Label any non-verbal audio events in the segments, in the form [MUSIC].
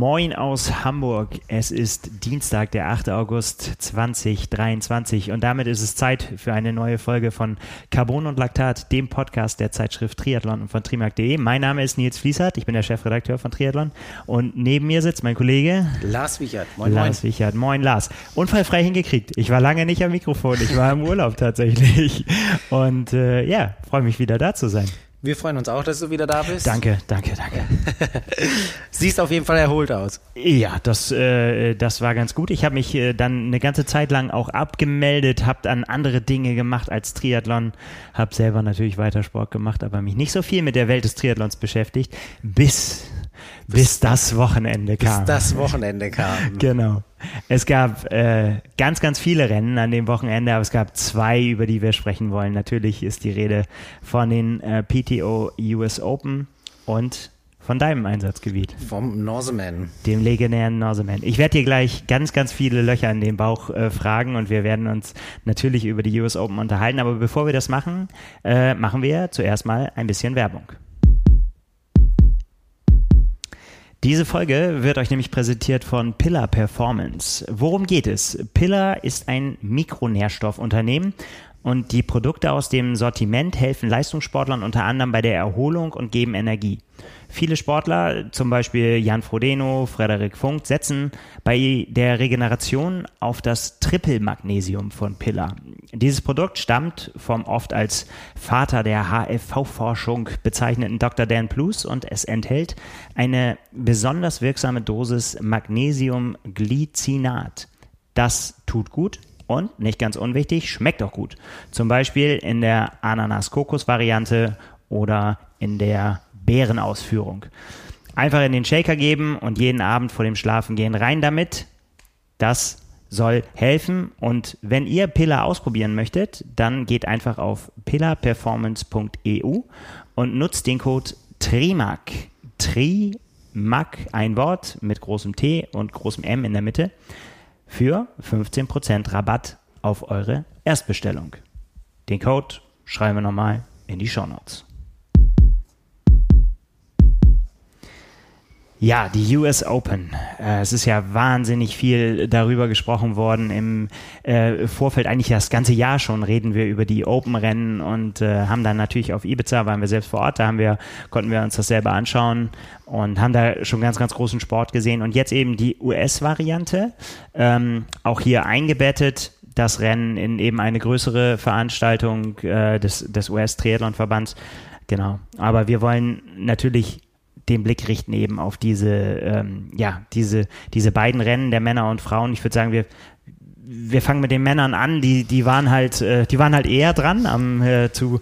Moin aus Hamburg. Es ist Dienstag, der 8. August 2023 und damit ist es Zeit für eine neue Folge von Carbon und Laktat, dem Podcast der Zeitschrift Triathlon und von trimark.de. Mein Name ist Nils Fließert, ich bin der Chefredakteur von Triathlon und neben mir sitzt mein Kollege Lars Wichert. Moin, Lars moin. Wichert. Moin Lars. Unfallfrei hingekriegt. Ich war lange nicht am Mikrofon, ich war im Urlaub tatsächlich und äh, ja, freue mich wieder da zu sein. Wir freuen uns auch, dass du wieder da bist. Danke, danke, danke. [LAUGHS] Siehst auf jeden Fall erholt aus. Ja, das, äh, das war ganz gut. Ich habe mich äh, dann eine ganze Zeit lang auch abgemeldet, habe dann andere Dinge gemacht als Triathlon, habe selber natürlich weiter Sport gemacht, aber mich nicht so viel mit der Welt des Triathlons beschäftigt, bis, bis, das Wochenende kam. Bis das Wochenende kam. [LAUGHS] genau. Es gab äh, ganz, ganz viele Rennen an dem Wochenende, aber es gab zwei, über die wir sprechen wollen. Natürlich ist die Rede von den äh, PTO US Open und von deinem Einsatzgebiet. Vom Norseman. Dem legendären Norseman. Ich werde dir gleich ganz, ganz viele Löcher in den Bauch äh, fragen und wir werden uns natürlich über die US Open unterhalten. Aber bevor wir das machen, äh, machen wir zuerst mal ein bisschen Werbung. Diese Folge wird euch nämlich präsentiert von Pillar Performance. Worum geht es? Pillar ist ein Mikronährstoffunternehmen und die Produkte aus dem Sortiment helfen Leistungssportlern unter anderem bei der Erholung und geben Energie. Viele Sportler, zum Beispiel Jan Frodeno, Frederik Funk, setzen bei der Regeneration auf das Triple-Magnesium von Pillar. Dieses Produkt stammt vom oft als Vater der HFV-Forschung bezeichneten Dr. Dan Plus und es enthält eine besonders wirksame Dosis Magnesiumglycinat. Das tut gut, und nicht ganz unwichtig, schmeckt auch gut. Zum Beispiel in der Ananas-Kokos-Variante oder in der Beerenausführung. Einfach in den Shaker geben und jeden Abend vor dem Schlafengehen rein damit. Das soll helfen. Und wenn ihr Pillar ausprobieren möchtet, dann geht einfach auf pillarperformance.eu und nutzt den Code TRIMAC. TRIMAC, ein Wort mit großem T und großem M in der Mitte für 15% Rabatt auf eure Erstbestellung. Den Code schreiben wir nochmal in die Show Ja, die US Open. Äh, es ist ja wahnsinnig viel darüber gesprochen worden. Im äh, Vorfeld, eigentlich das ganze Jahr schon, reden wir über die Open-Rennen und äh, haben dann natürlich auf Ibiza, waren wir selbst vor Ort, da haben wir, konnten wir uns das selber anschauen und haben da schon ganz, ganz großen Sport gesehen. Und jetzt eben die US-Variante, ähm, auch hier eingebettet, das Rennen in eben eine größere Veranstaltung äh, des, des US-Triathlon-Verbands. Genau. Aber wir wollen natürlich den Blick richten eben auf diese, ähm, ja, diese, diese beiden Rennen der Männer und Frauen. Ich würde sagen, wir, wir fangen mit den Männern an, die, die waren halt, äh, die waren halt eher dran am äh, zu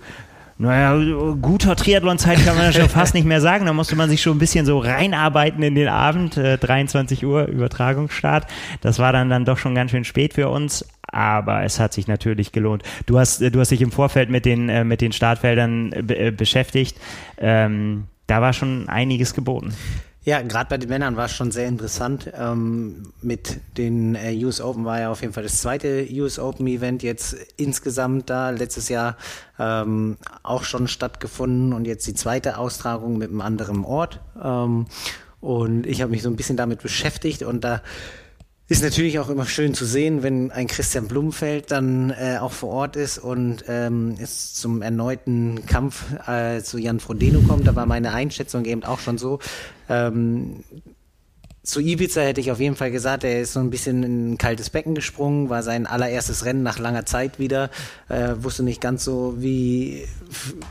naja, guter Triathlon-Zeit kann man schon fast [LAUGHS] nicht mehr sagen. Da musste man sich schon ein bisschen so reinarbeiten in den Abend. Äh, 23 Uhr Übertragungsstart. Das war dann, dann doch schon ganz schön spät für uns. Aber es hat sich natürlich gelohnt. Du hast, du hast dich im Vorfeld mit den, äh, mit den Startfeldern äh, beschäftigt. Ähm, da war schon einiges geboten. Ja, gerade bei den Männern war es schon sehr interessant. Ähm, mit den äh, US Open war ja auf jeden Fall das zweite US Open Event jetzt insgesamt da. Letztes Jahr ähm, auch schon stattgefunden und jetzt die zweite Austragung mit einem anderen Ort. Ähm, und ich habe mich so ein bisschen damit beschäftigt und da ist natürlich auch immer schön zu sehen, wenn ein Christian Blumenfeld dann äh, auch vor Ort ist und ähm, es zum erneuten Kampf äh, zu Jan Frodeno kommt. Da war meine Einschätzung eben auch schon so. Ähm, zu Ibiza hätte ich auf jeden Fall gesagt, er ist so ein bisschen in ein kaltes Becken gesprungen, war sein allererstes Rennen nach langer Zeit wieder, äh, wusste nicht ganz so, wie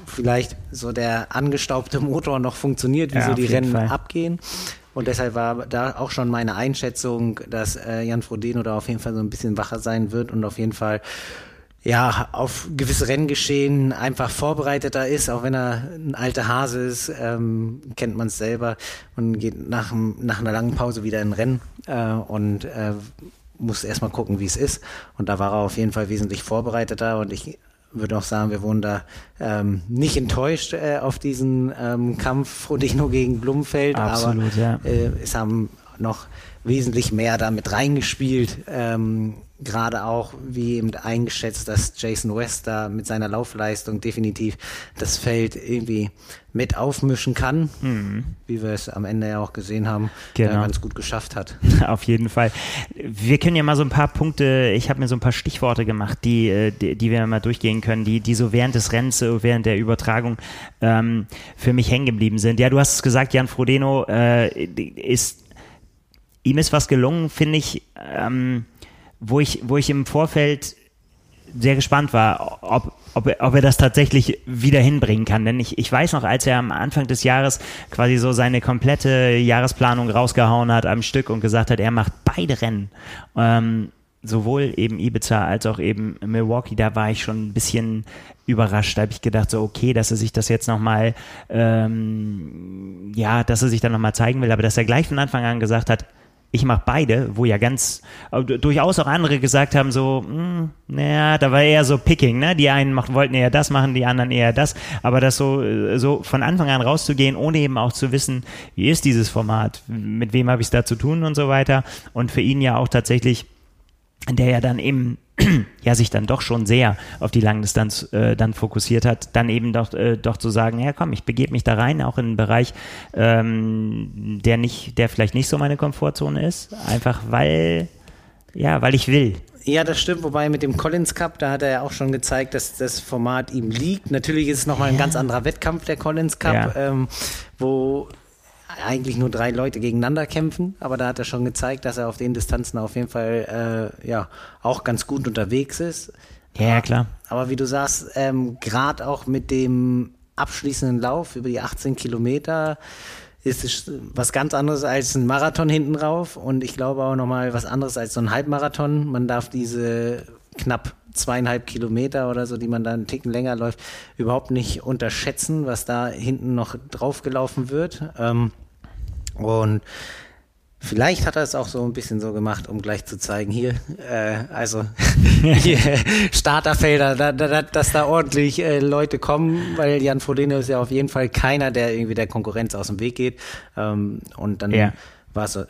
vielleicht so der angestaubte Motor noch funktioniert, wie ja, so die Rennen Fall. abgehen. Und deshalb war da auch schon meine Einschätzung, dass äh, Jan Frodeno da auf jeden Fall so ein bisschen wacher sein wird und auf jeden Fall ja, auf gewisse Renngeschehen einfach vorbereiteter ist, auch wenn er ein alter Hase ist, ähm, kennt man es selber und geht nach, nach einer langen Pause wieder in Rennen äh, und äh, muss erstmal gucken, wie es ist. Und da war er auf jeden Fall wesentlich vorbereiteter und ich würde auch sagen, wir wurden da ähm, nicht enttäuscht äh, auf diesen ähm, Kampf Frodeno gegen Blumfeld, Absolut, aber ja. äh, es haben noch wesentlich mehr damit reingespielt. Ähm, Gerade auch, wie eben eingeschätzt, dass Jason West da mit seiner Laufleistung definitiv das Feld irgendwie mit aufmischen kann, mhm. wie wir es am Ende ja auch gesehen haben, genau. äh, ganz gut geschafft hat. [LAUGHS] Auf jeden Fall. Wir können ja mal so ein paar Punkte, ich habe mir so ein paar Stichworte gemacht, die, äh, die, die, wir mal durchgehen können, die, die so während des Rennens, während der Übertragung ähm, für mich hängen geblieben sind. Ja, du hast es gesagt, Jan Frodeno äh, ist ihm ist was gelungen, finde ich, ähm, wo ich, wo ich im Vorfeld sehr gespannt war, ob, ob, ob er das tatsächlich wieder hinbringen kann. Denn ich, ich weiß noch, als er am Anfang des Jahres quasi so seine komplette Jahresplanung rausgehauen hat am Stück und gesagt hat, er macht beide Rennen. Ähm, sowohl eben Ibiza als auch eben Milwaukee, da war ich schon ein bisschen überrascht. Da habe ich gedacht, so okay, dass er sich das jetzt nochmal, ähm, ja, dass er sich dann nochmal zeigen will, aber dass er gleich von Anfang an gesagt hat, ich mache beide, wo ja ganz äh, durchaus auch andere gesagt haben, so, hm, naja, da war eher so Picking, ne? Die einen macht, wollten eher das machen, die anderen eher das. Aber das so, äh, so von Anfang an rauszugehen, ohne eben auch zu wissen, wie ist dieses Format, mit wem habe ich es da zu tun und so weiter. Und für ihn ja auch tatsächlich, der ja dann eben [CLEARS THROAT] ja sich dann doch schon sehr auf die Langdistanz äh, dann fokussiert hat, dann eben doch, äh, doch zu sagen, ja komm, ich begebe mich da rein, auch in einen Bereich, ähm, der nicht, der vielleicht nicht so meine Komfortzone ist, einfach weil, ja, weil ich will. Ja, das stimmt. Wobei mit dem Collins Cup, da hat er ja auch schon gezeigt, dass das Format ihm liegt. Natürlich ist es nochmal ein ganz anderer Wettkampf, der Collins Cup, ja. ähm, wo eigentlich nur drei Leute gegeneinander kämpfen, aber da hat er schon gezeigt, dass er auf den Distanzen auf jeden Fall äh, ja auch ganz gut unterwegs ist. Ja, klar. Aber wie du sagst, ähm, gerade auch mit dem abschließenden Lauf über die 18 Kilometer ist es was ganz anderes als ein Marathon hinten rauf und ich glaube auch nochmal was anderes als so ein Halbmarathon. Man darf diese knapp zweieinhalb Kilometer oder so, die man da einen Ticken länger läuft, überhaupt nicht unterschätzen, was da hinten noch draufgelaufen wird. Ähm, und Vielleicht hat er es auch so ein bisschen so gemacht, um gleich zu zeigen, hier, äh, also [LAUGHS] hier, Starterfelder, da, da, dass da ordentlich äh, Leute kommen, weil Jan Frodeno ist ja auf jeden Fall keiner, der irgendwie der Konkurrenz aus dem Weg geht. Ähm, und dann ja. war es so,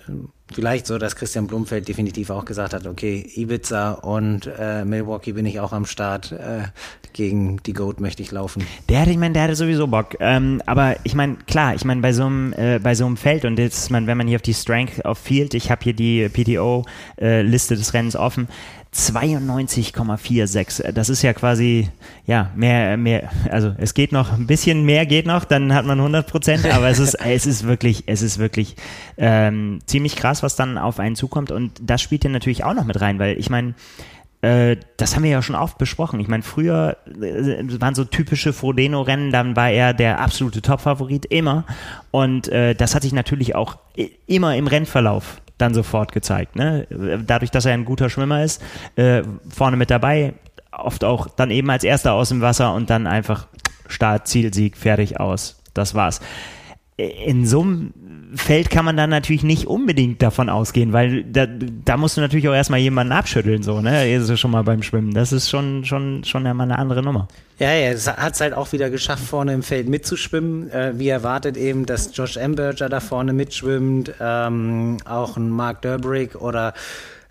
vielleicht so, dass Christian Blumfeld definitiv auch gesagt hat, okay, Ibiza und äh, Milwaukee bin ich auch am Start. Äh, gegen die Goat möchte ich laufen. Der hatte, ich meine, der hatte sowieso Bock. Ähm, aber ich meine, klar, ich meine, bei so einem äh, bei so einem Feld und jetzt, man, wenn man hier auf die Strength of Field, ich habe hier die PTO-Liste äh, des Rennens offen. 92,46. Das ist ja quasi, ja, mehr, mehr, also es geht noch, ein bisschen mehr geht noch, dann hat man 100 Prozent, aber es ist, es ist wirklich, es ist wirklich ähm, ziemlich krass, was dann auf einen zukommt und das spielt ja natürlich auch noch mit rein, weil ich meine, äh, das haben wir ja schon oft besprochen. Ich meine, früher äh, waren so typische Frodeno-Rennen, dann war er der absolute Top-Favorit, immer. Und äh, das hat sich natürlich auch immer im Rennverlauf dann sofort gezeigt. Ne? Dadurch, dass er ein guter Schwimmer ist, äh, vorne mit dabei, oft auch dann eben als erster aus dem Wasser und dann einfach Start, Ziel, Sieg, fertig aus. Das war's. In so einem Feld kann man dann natürlich nicht unbedingt davon ausgehen, weil da, da musst du natürlich auch erstmal jemanden abschütteln, so, ne? Ist schon mal beim Schwimmen. Das ist schon, schon, schon einmal eine andere Nummer. Ja, ja, hat es halt auch wieder geschafft, vorne im Feld mitzuschwimmen. Äh, wie erwartet eben, dass Josh Amberger da vorne mitschwimmt, ähm, auch ein Mark Derbrick oder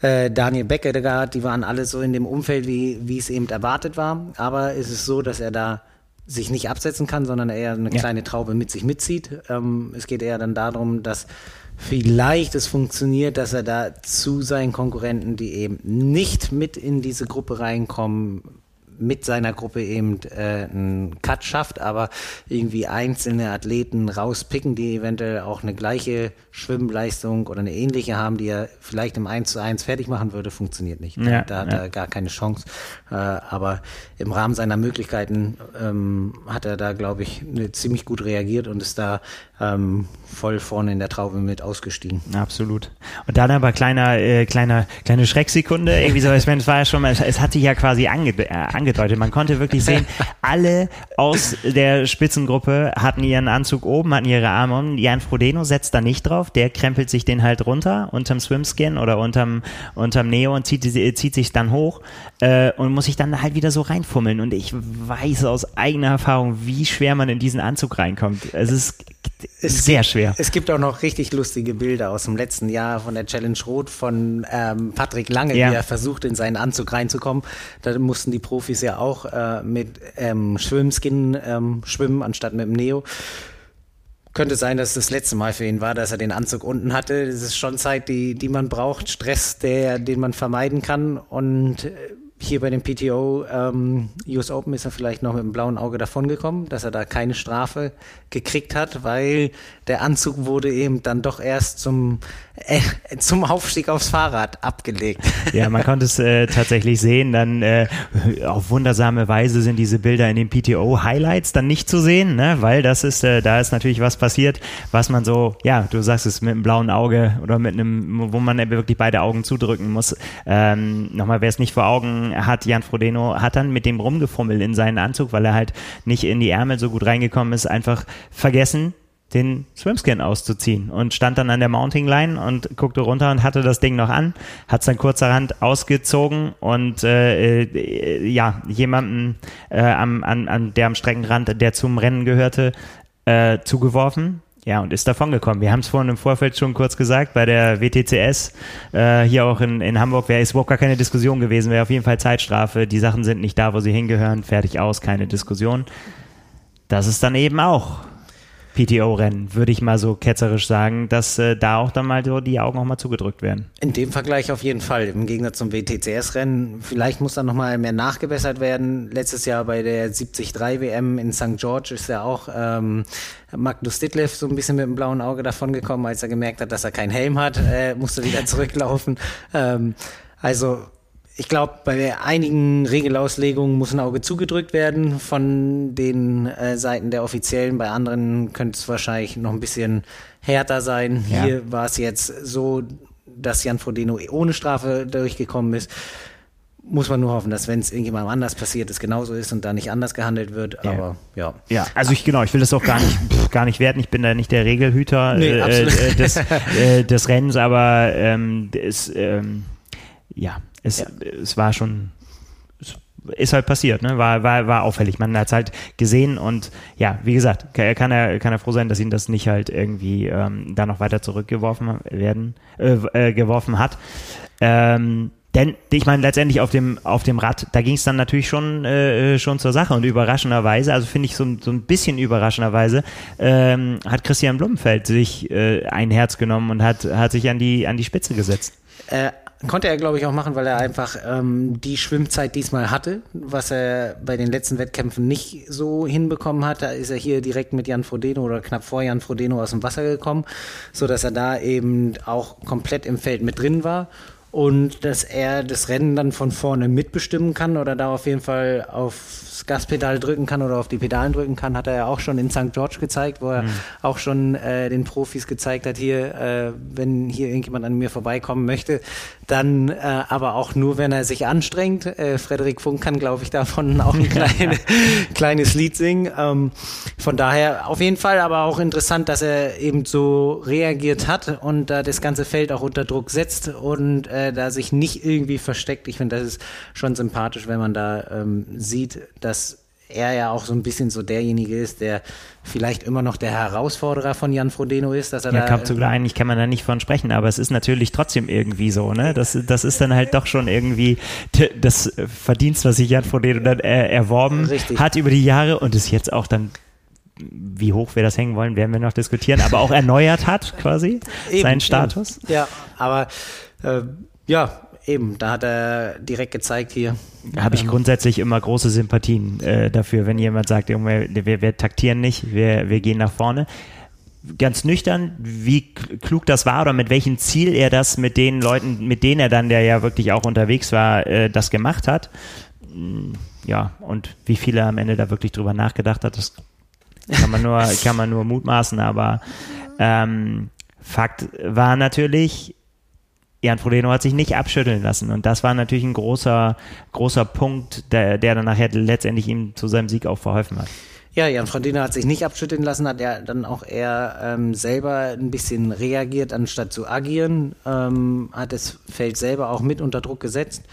äh, Daniel Beckedegaard, die waren alle so in dem Umfeld, wie es eben erwartet war. Aber es ist so, dass er da sich nicht absetzen kann, sondern eher eine ja. kleine Traube mit sich mitzieht. Ähm, es geht eher dann darum, dass vielleicht es funktioniert, dass er da zu seinen Konkurrenten, die eben nicht mit in diese Gruppe reinkommen, mit seiner Gruppe eben äh, einen Cut schafft, aber irgendwie einzelne Athleten rauspicken, die eventuell auch eine gleiche Schwimmleistung oder eine ähnliche haben, die er vielleicht im 1 zu 1 fertig machen würde, funktioniert nicht. Ja, da hat ja. er gar keine Chance. Äh, aber im Rahmen seiner Möglichkeiten ähm, hat er da, glaube ich, ziemlich gut reagiert und ist da ähm, voll vorne in der Traube mit ausgestiegen. Absolut. Und dann aber kleiner, äh, kleiner, kleine Schrecksekunde, irgendwie so, es war ja schon mal, es, hat sich ja quasi ange, äh, angedeutet. Man konnte wirklich sehen, [LAUGHS] alle aus der Spitzengruppe hatten ihren Anzug oben, hatten ihre Arme um. Jan Frodeno setzt da nicht drauf, der krempelt sich den halt runter unterm Swimskin oder unterm, unterm Neo und zieht, zieht sich dann hoch äh, und muss sich dann halt wieder so reinfummeln. Und ich weiß aus eigener Erfahrung, wie schwer man in diesen Anzug reinkommt. Es ist es sehr schwer. Es gibt auch noch richtig lustige Bilder aus dem letzten Jahr von der Challenge Rot von ähm, Patrick Lange, ja. wie er versucht, in seinen Anzug reinzukommen. Da mussten die Profis ja auch äh, mit ähm, Schwimmskin ähm, schwimmen, anstatt mit dem Neo. Könnte sein, dass das letzte Mal für ihn war, dass er den Anzug unten hatte. Das ist schon Zeit, die, die man braucht, Stress, der, den man vermeiden kann. Und äh, hier bei dem PTO ähm, US Open ist er vielleicht noch mit dem blauen Auge davongekommen, dass er da keine Strafe gekriegt hat, weil der Anzug wurde eben dann doch erst zum, äh, zum Aufstieg aufs Fahrrad abgelegt. Ja, man konnte es äh, tatsächlich sehen. Dann äh, auf wundersame Weise sind diese Bilder in den PTO-Highlights dann nicht zu sehen, ne? weil das ist, äh, da ist natürlich was passiert, was man so, ja, du sagst es mit einem blauen Auge oder mit einem, wo man wirklich beide Augen zudrücken muss. Ähm, nochmal, wer es nicht vor Augen hat, Jan Frodeno hat dann mit dem rumgefummelt in seinen Anzug, weil er halt nicht in die Ärmel so gut reingekommen ist, einfach vergessen, den Swimscan auszuziehen und stand dann an der Mounting Line und guckte runter und hatte das Ding noch an, hat es dann kurzerhand ausgezogen und äh, äh, ja, jemanden äh, am, an, an der am Streckenrand, der zum Rennen gehörte, äh, zugeworfen. Ja, und ist davon gekommen. Wir haben es vorhin im Vorfeld schon kurz gesagt, bei der WTCS, äh, hier auch in, in Hamburg, wäre es überhaupt gar keine Diskussion gewesen, wäre auf jeden Fall Zeitstrafe. Die Sachen sind nicht da, wo sie hingehören, fertig aus, keine Diskussion. Das ist dann eben auch PTO-Rennen, würde ich mal so ketzerisch sagen, dass äh, da auch dann mal so die Augen auch mal zugedrückt werden. In dem Vergleich auf jeden Fall. Im Gegensatz zum WTCS-Rennen, vielleicht muss da nochmal mehr nachgebessert werden. Letztes Jahr bei der 73 WM in St. George ist ja auch ähm, Magnus Ditlev so ein bisschen mit dem blauen Auge davon gekommen, als er gemerkt hat, dass er keinen Helm hat, äh, musste wieder [LAUGHS] zurücklaufen. Ähm, also ich glaube, bei einigen Regelauslegungen muss ein Auge zugedrückt werden von den äh, Seiten der Offiziellen. Bei anderen könnte es wahrscheinlich noch ein bisschen härter sein. Ja. Hier war es jetzt so, dass Jan Frodeno ohne Strafe durchgekommen ist. Muss man nur hoffen, dass wenn es irgendjemandem anders passiert, es genauso ist und da nicht anders gehandelt wird. Ja. Aber ja. Ja, also ich genau, ich will das auch gar nicht, pff, gar nicht werten. Ich bin da nicht der Regelhüter nee, äh, äh, des, äh, des Rennens, aber ähm, es, ähm, ja, es, ja. es war schon, es ist halt passiert, ne? War, war, war auffällig. Man hat es halt gesehen und ja, wie gesagt, kann er, kann er froh sein, dass ihn das nicht halt irgendwie ähm, da noch weiter zurückgeworfen werden, äh, äh, geworfen hat. Ähm, denn ich meine, letztendlich auf dem, auf dem Rad, da ging es dann natürlich schon, äh, schon zur Sache und überraschenderweise, also finde ich so, so ein bisschen überraschenderweise, ähm, hat Christian Blumenfeld sich äh, ein Herz genommen und hat, hat sich an die, an die Spitze gesetzt. Äh, Konnte er, glaube ich, auch machen, weil er einfach ähm, die Schwimmzeit diesmal hatte, was er bei den letzten Wettkämpfen nicht so hinbekommen hat. Da ist er hier direkt mit Jan Frodeno oder knapp vor Jan Frodeno aus dem Wasser gekommen, so dass er da eben auch komplett im Feld mit drin war und dass er das Rennen dann von vorne mitbestimmen kann oder da auf jeden Fall aufs Gaspedal drücken kann oder auf die Pedalen drücken kann, hat er ja auch schon in St. George gezeigt, wo er mhm. auch schon äh, den Profis gezeigt hat, hier, äh, wenn hier irgendjemand an mir vorbeikommen möchte, dann äh, aber auch nur, wenn er sich anstrengt. Äh, Frederik Funk kann, glaube ich, davon auch ein [LAUGHS] kleine, kleines Lied singen. Ähm, von daher auf jeden Fall aber auch interessant, dass er eben so reagiert hat und da das ganze Feld auch unter Druck setzt und äh, da sich nicht irgendwie versteckt. Ich finde, das ist schon sympathisch, wenn man da ähm, sieht, dass er ja auch so ein bisschen so derjenige ist, der vielleicht immer noch der Herausforderer von Jan Frodeno ist, dass er ja, da. Kapzugler, eigentlich kann man da nicht von sprechen, aber es ist natürlich trotzdem irgendwie so, ne? Das, das ist dann halt doch schon irgendwie das Verdienst, was sich Jan Frodeno dann äh, erworben Richtig. hat über die Jahre und es jetzt auch dann wie hoch wir das hängen wollen, werden wir noch diskutieren, aber auch erneuert hat quasi eben, seinen Status. Eben. Ja, aber äh, ja, Eben, da hat er direkt gezeigt hier. Habe ich ähm, grundsätzlich immer große Sympathien äh, dafür, wenn jemand sagt, wir, wir taktieren nicht, wir, wir gehen nach vorne. Ganz nüchtern, wie klug das war oder mit welchem Ziel er das mit den Leuten, mit denen er dann, der ja wirklich auch unterwegs war, äh, das gemacht hat. Mm, ja, und wie viel er am Ende da wirklich drüber nachgedacht hat, das kann man nur, kann man nur mutmaßen, aber ähm, Fakt war natürlich, Jan Frodeno hat sich nicht abschütteln lassen. Und das war natürlich ein großer, großer Punkt, der, der dann nachher letztendlich ihm zu seinem Sieg auch verholfen hat. Ja, Jan Frodeno hat sich nicht abschütteln lassen, hat er dann auch eher ähm, selber ein bisschen reagiert, anstatt zu agieren, ähm, hat das Feld selber auch mit unter Druck gesetzt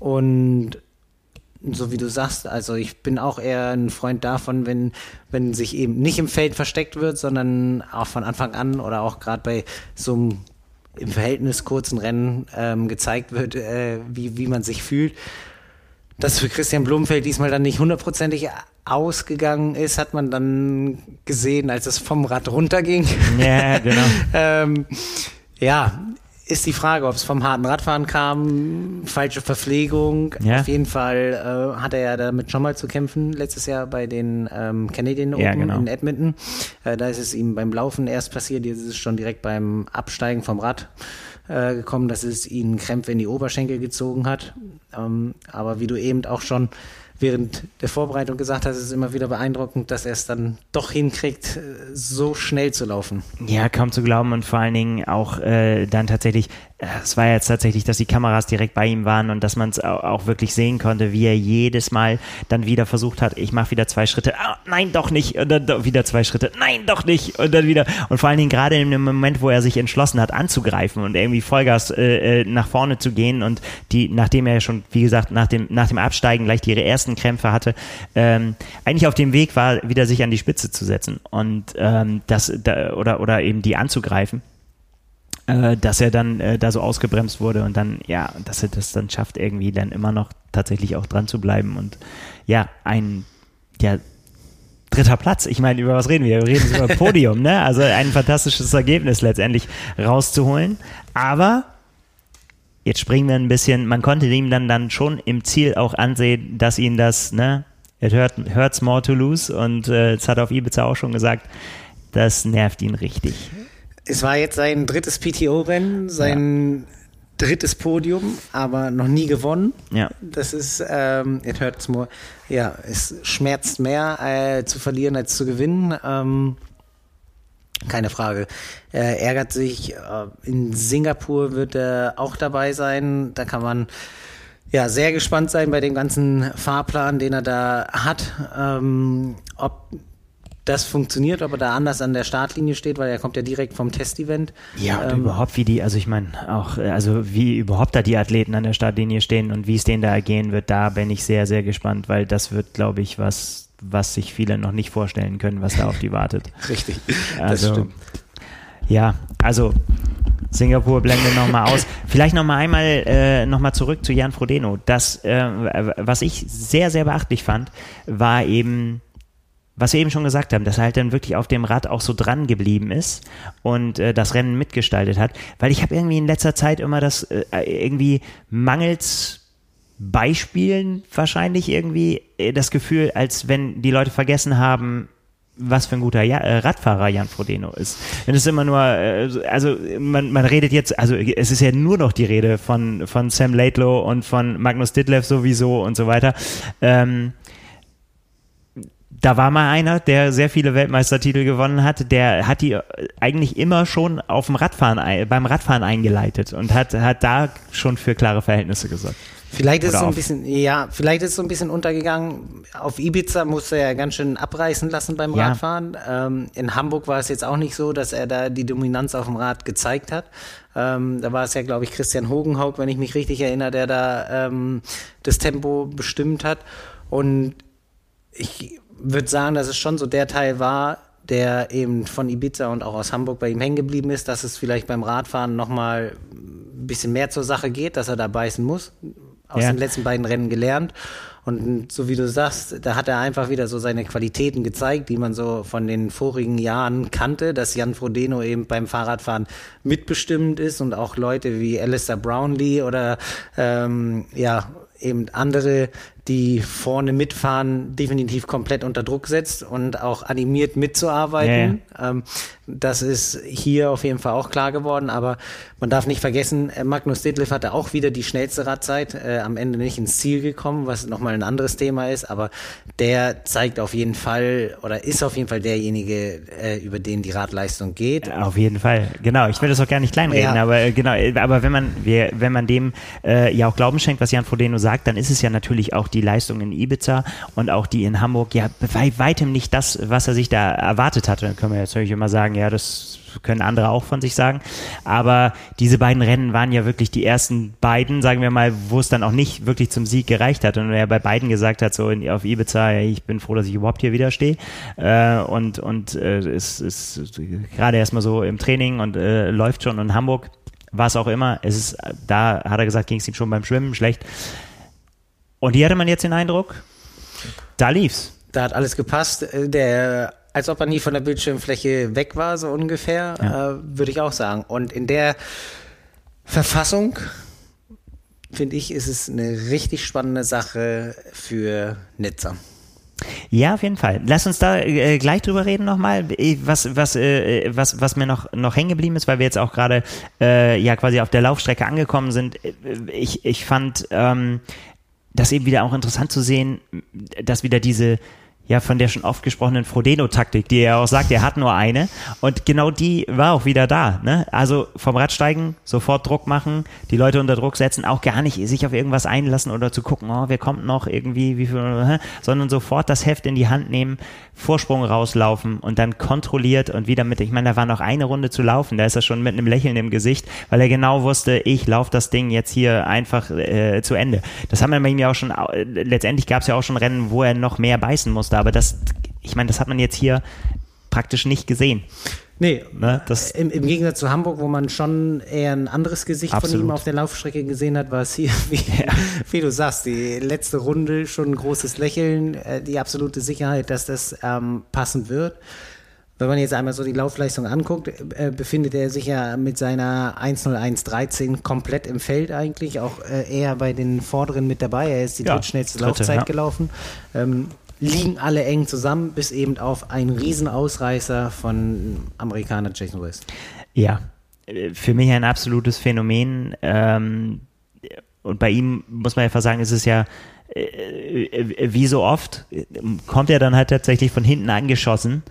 und so wie du sagst, also ich bin auch eher ein Freund davon, wenn, wenn sich eben nicht im Feld versteckt wird, sondern auch von Anfang an oder auch gerade bei so einem im Verhältnis kurzen Rennen ähm, gezeigt wird, äh, wie, wie man sich fühlt. Dass für Christian Blumenfeld diesmal dann nicht hundertprozentig ausgegangen ist, hat man dann gesehen, als es vom Rad runterging. Ja, genau. [LAUGHS] ähm, ja, ist die Frage, ob es vom harten Radfahren kam, falsche Verpflegung. Ja. Auf jeden Fall äh, hat er ja damit schon mal zu kämpfen, letztes Jahr bei den ähm, Canadian Open Ja, genau. in Edmonton. Äh, da ist es ihm beim Laufen erst passiert, jetzt ist es schon direkt beim Absteigen vom Rad äh, gekommen, dass es ihn Krämpfe in die Oberschenkel gezogen hat. Ähm, aber wie du eben auch schon während der Vorbereitung gesagt hast, ist es immer wieder beeindruckend, dass er es dann doch hinkriegt, äh, so schnell zu laufen. Ja, kaum zu glauben und vor allen Dingen auch äh, dann tatsächlich, es war jetzt tatsächlich, dass die Kameras direkt bei ihm waren und dass man es auch, wirklich sehen konnte, wie er jedes Mal dann wieder versucht hat, ich mache wieder zwei Schritte, ah, nein, doch nicht, und dann doch wieder zwei Schritte, nein, doch nicht, und dann wieder, und vor allen Dingen gerade in dem Moment, wo er sich entschlossen hat anzugreifen und irgendwie Vollgas äh, äh, nach vorne zu gehen und die, nachdem er schon, wie gesagt, nach dem, nach dem Absteigen gleich die ersten Krämpfe hatte, ähm, eigentlich auf dem Weg war, wieder sich an die Spitze zu setzen und ähm, das da, oder oder eben die anzugreifen, äh, dass er dann äh, da so ausgebremst wurde und dann ja, dass er das dann schafft irgendwie dann immer noch tatsächlich auch dran zu bleiben und ja ein ja dritter Platz. Ich meine, über was reden wir? Wir reden über [LAUGHS] Podium, ne? Also ein fantastisches Ergebnis letztendlich rauszuholen, aber jetzt springen wir ein bisschen, man konnte ihm dann, dann schon im Ziel auch ansehen, dass ihn das, ne, it hurt, hurts more to lose und äh, das hat er auf Ibiza auch schon gesagt, das nervt ihn richtig. Es war jetzt sein drittes PTO-Rennen, sein drittes Podium, aber noch nie gewonnen. Ja. Das ist, ähm, it hurts more. Ja, es schmerzt mehr äh, zu verlieren als zu gewinnen. Ähm, keine Frage. Er ärgert sich. Äh, in Singapur wird er auch dabei sein. Da kann man ja sehr gespannt sein bei dem ganzen Fahrplan, den er da hat. Ähm, ob das funktioniert, ob er da anders an der Startlinie steht, weil er kommt ja direkt vom Testevent. Ja, und Ähm, überhaupt wie die, also ich meine auch, äh, also wie überhaupt da die Athleten an der Startlinie stehen und wie es denen da ergehen wird, da bin ich sehr, sehr gespannt, weil das wird, glaube ich, was, was sich viele noch nicht vorstellen können, was da auf die wartet. [LAUGHS] Richtig, das Also, stimmt. Ja, also Singapur blende nochmal aus. Vielleicht nochmal einmal äh, nochmal zurück zu Jan Frodeno. Das, äh, was ich sehr, sehr beachtlich fand, war eben, was wir eben schon gesagt haben, dass er halt dann wirklich auf dem Rad auch so dran geblieben ist und äh, das Rennen mitgestaltet hat. Weil ich habe irgendwie in letzter Zeit immer das äh, irgendwie mangels Beispielen wahrscheinlich irgendwie äh, das Gefühl, als wenn die Leute vergessen haben, was für ein guter ja äh, Radfahrer Jan Frodeno ist. Wenn es immer nur, äh, also man, man redet jetzt, also es ist ja nur noch die Rede von, von Sam Laidlow und von Magnus Ditlev sowieso und so weiter. Ähm, da war mal einer, der sehr viele Weltmeistertitel gewonnen hat, der hat die eigentlich immer schon auf dem Radfahren, beim Radfahren eingeleitet und hat, hat da schon für klare Verhältnisse gesorgt. Vielleicht ist Oder so ein auf- bisschen, ja, vielleicht ist so ein bisschen untergegangen. Auf Ibiza musste er ganz schön abreißen lassen beim Ja. Radfahren. Ähm, in Hamburg war es jetzt auch nicht so, dass er da die Dominanz auf dem Rad gezeigt hat. Ähm, da war es ja, glaube ich, Christian Hogenhaug, wenn ich mich richtig erinnere, der da ähm, das Tempo bestimmt hat. Und ich würde sagen, dass es schon so der Teil war, der eben von Ibiza und auch aus Hamburg bei ihm hängen geblieben ist, dass es vielleicht beim Radfahren nochmal ein bisschen mehr zur Sache geht, dass er da beißen muss. Aus Ja. den letzten beiden Rennen gelernt. Und so wie du sagst, da hat er einfach wieder so seine Qualitäten gezeigt, die man so von den vorigen Jahren kannte, dass Jan Frodeno eben beim Fahrradfahren mitbestimmend ist und auch Leute wie Alistair Brownlee oder ähm, ja eben andere, die vorne mitfahren, definitiv komplett unter Druck setzt und auch animiert mitzuarbeiten. Ähm, das ist hier auf jeden Fall auch klar geworden, aber man darf nicht vergessen, äh, Magnus Ditlev hatte auch wieder die schnellste Radzeit, äh, am Ende nicht ins Ziel gekommen, was nochmal ein anderes Thema ist, aber der zeigt auf jeden Fall oder ist auf jeden Fall derjenige, äh, über den die Radleistung geht. Auf jeden Fall, genau. Ich will das auch gar nicht kleinreden, Ja. aber äh, genau. äh, Aber wenn man, wenn man dem äh, ja auch Glauben schenkt, was Jan Frodeno sagt, dann ist es ja natürlich auch die Leistung in Ibiza und auch die in Hamburg ja bei weitem nicht das, was er sich da erwartet hatte. Dann können wir jetzt natürlich immer sagen, ja, das können andere auch von sich sagen. Aber diese beiden Rennen waren ja wirklich die ersten beiden, sagen wir mal, wo es dann auch nicht wirklich zum Sieg gereicht hat und er bei beiden gesagt hat, so in, auf Ibiza, ich bin froh, dass ich überhaupt hier wieder stehe. Äh, und und äh, es ist gerade erstmal so im Training und äh, läuft schon in Hamburg, was auch immer. Es ist, da hat er gesagt, ging es ihm schon beim Schwimmen schlecht. Und hier hatte man jetzt den Eindruck, da lief's. Da hat alles gepasst. Äh, der, als ob er nie von der Bildschirmfläche weg war, so ungefähr, ja. äh, würde ich auch sagen. Und in der Verfassung, finde ich, ist es eine richtig spannende Sache für Nizza. Ja, auf jeden Fall. Lass uns da äh, gleich drüber reden nochmal, was, was, äh, was, was mir noch, noch hängen geblieben ist, weil wir jetzt auch gerade äh, ja quasi auf der Laufstrecke angekommen sind. Ich, ich fand ähm, das eben wieder auch interessant zu sehen, dass wieder diese ja von der schon oft gesprochenen Frodeno-Taktik, die er auch sagt, er hat nur eine. Und genau die war auch wieder da. Ne? Also vom Radsteigen sofort Druck machen, die Leute unter Druck setzen, auch gar nicht sich auf irgendwas einlassen oder zu gucken, oh, wer kommt noch irgendwie, wie viel, sondern sofort das Heft in die Hand nehmen, Vorsprung rauslaufen und dann kontrolliert und wieder mit, ich meine, da war noch eine Runde zu laufen, da ist er schon mit einem Lächeln im Gesicht, weil er genau wusste, ich laufe das Ding jetzt hier einfach äh, zu Ende. Das haben wir bei ihm ja auch schon, letztendlich gab es ja auch schon Rennen, wo er noch mehr beißen musste, aber das, ich meine, das hat man jetzt hier praktisch nicht gesehen. Nee, ne, das im, im, Gegensatz zu Hamburg, wo man schon eher ein anderes Gesicht absolut. von ihm auf der Laufstrecke gesehen hat, war es hier, [LAUGHS] wie, ja. wie, du sagst, die letzte Runde schon ein großes Lächeln, äh, die absolute Sicherheit, dass das ähm, passen wird. Wenn man jetzt einmal so die Laufleistung anguckt, äh, befindet er sich ja mit seiner 1.01.13 komplett im Feld eigentlich, auch äh, eher bei den Vorderen mit dabei. Er ist die ja, drittschnellste dritte, Laufzeit ja. gelaufen. Ähm, liegen alle eng zusammen, bis eben auf einen Riesenausreißer von Amerikaner Jason West. Ja, für mich ein absolutes Phänomen. Ähm, und bei ihm muss man einfach sagen, ist es ja äh, äh, wie so oft, kommt er dann halt tatsächlich von hinten angeschossen,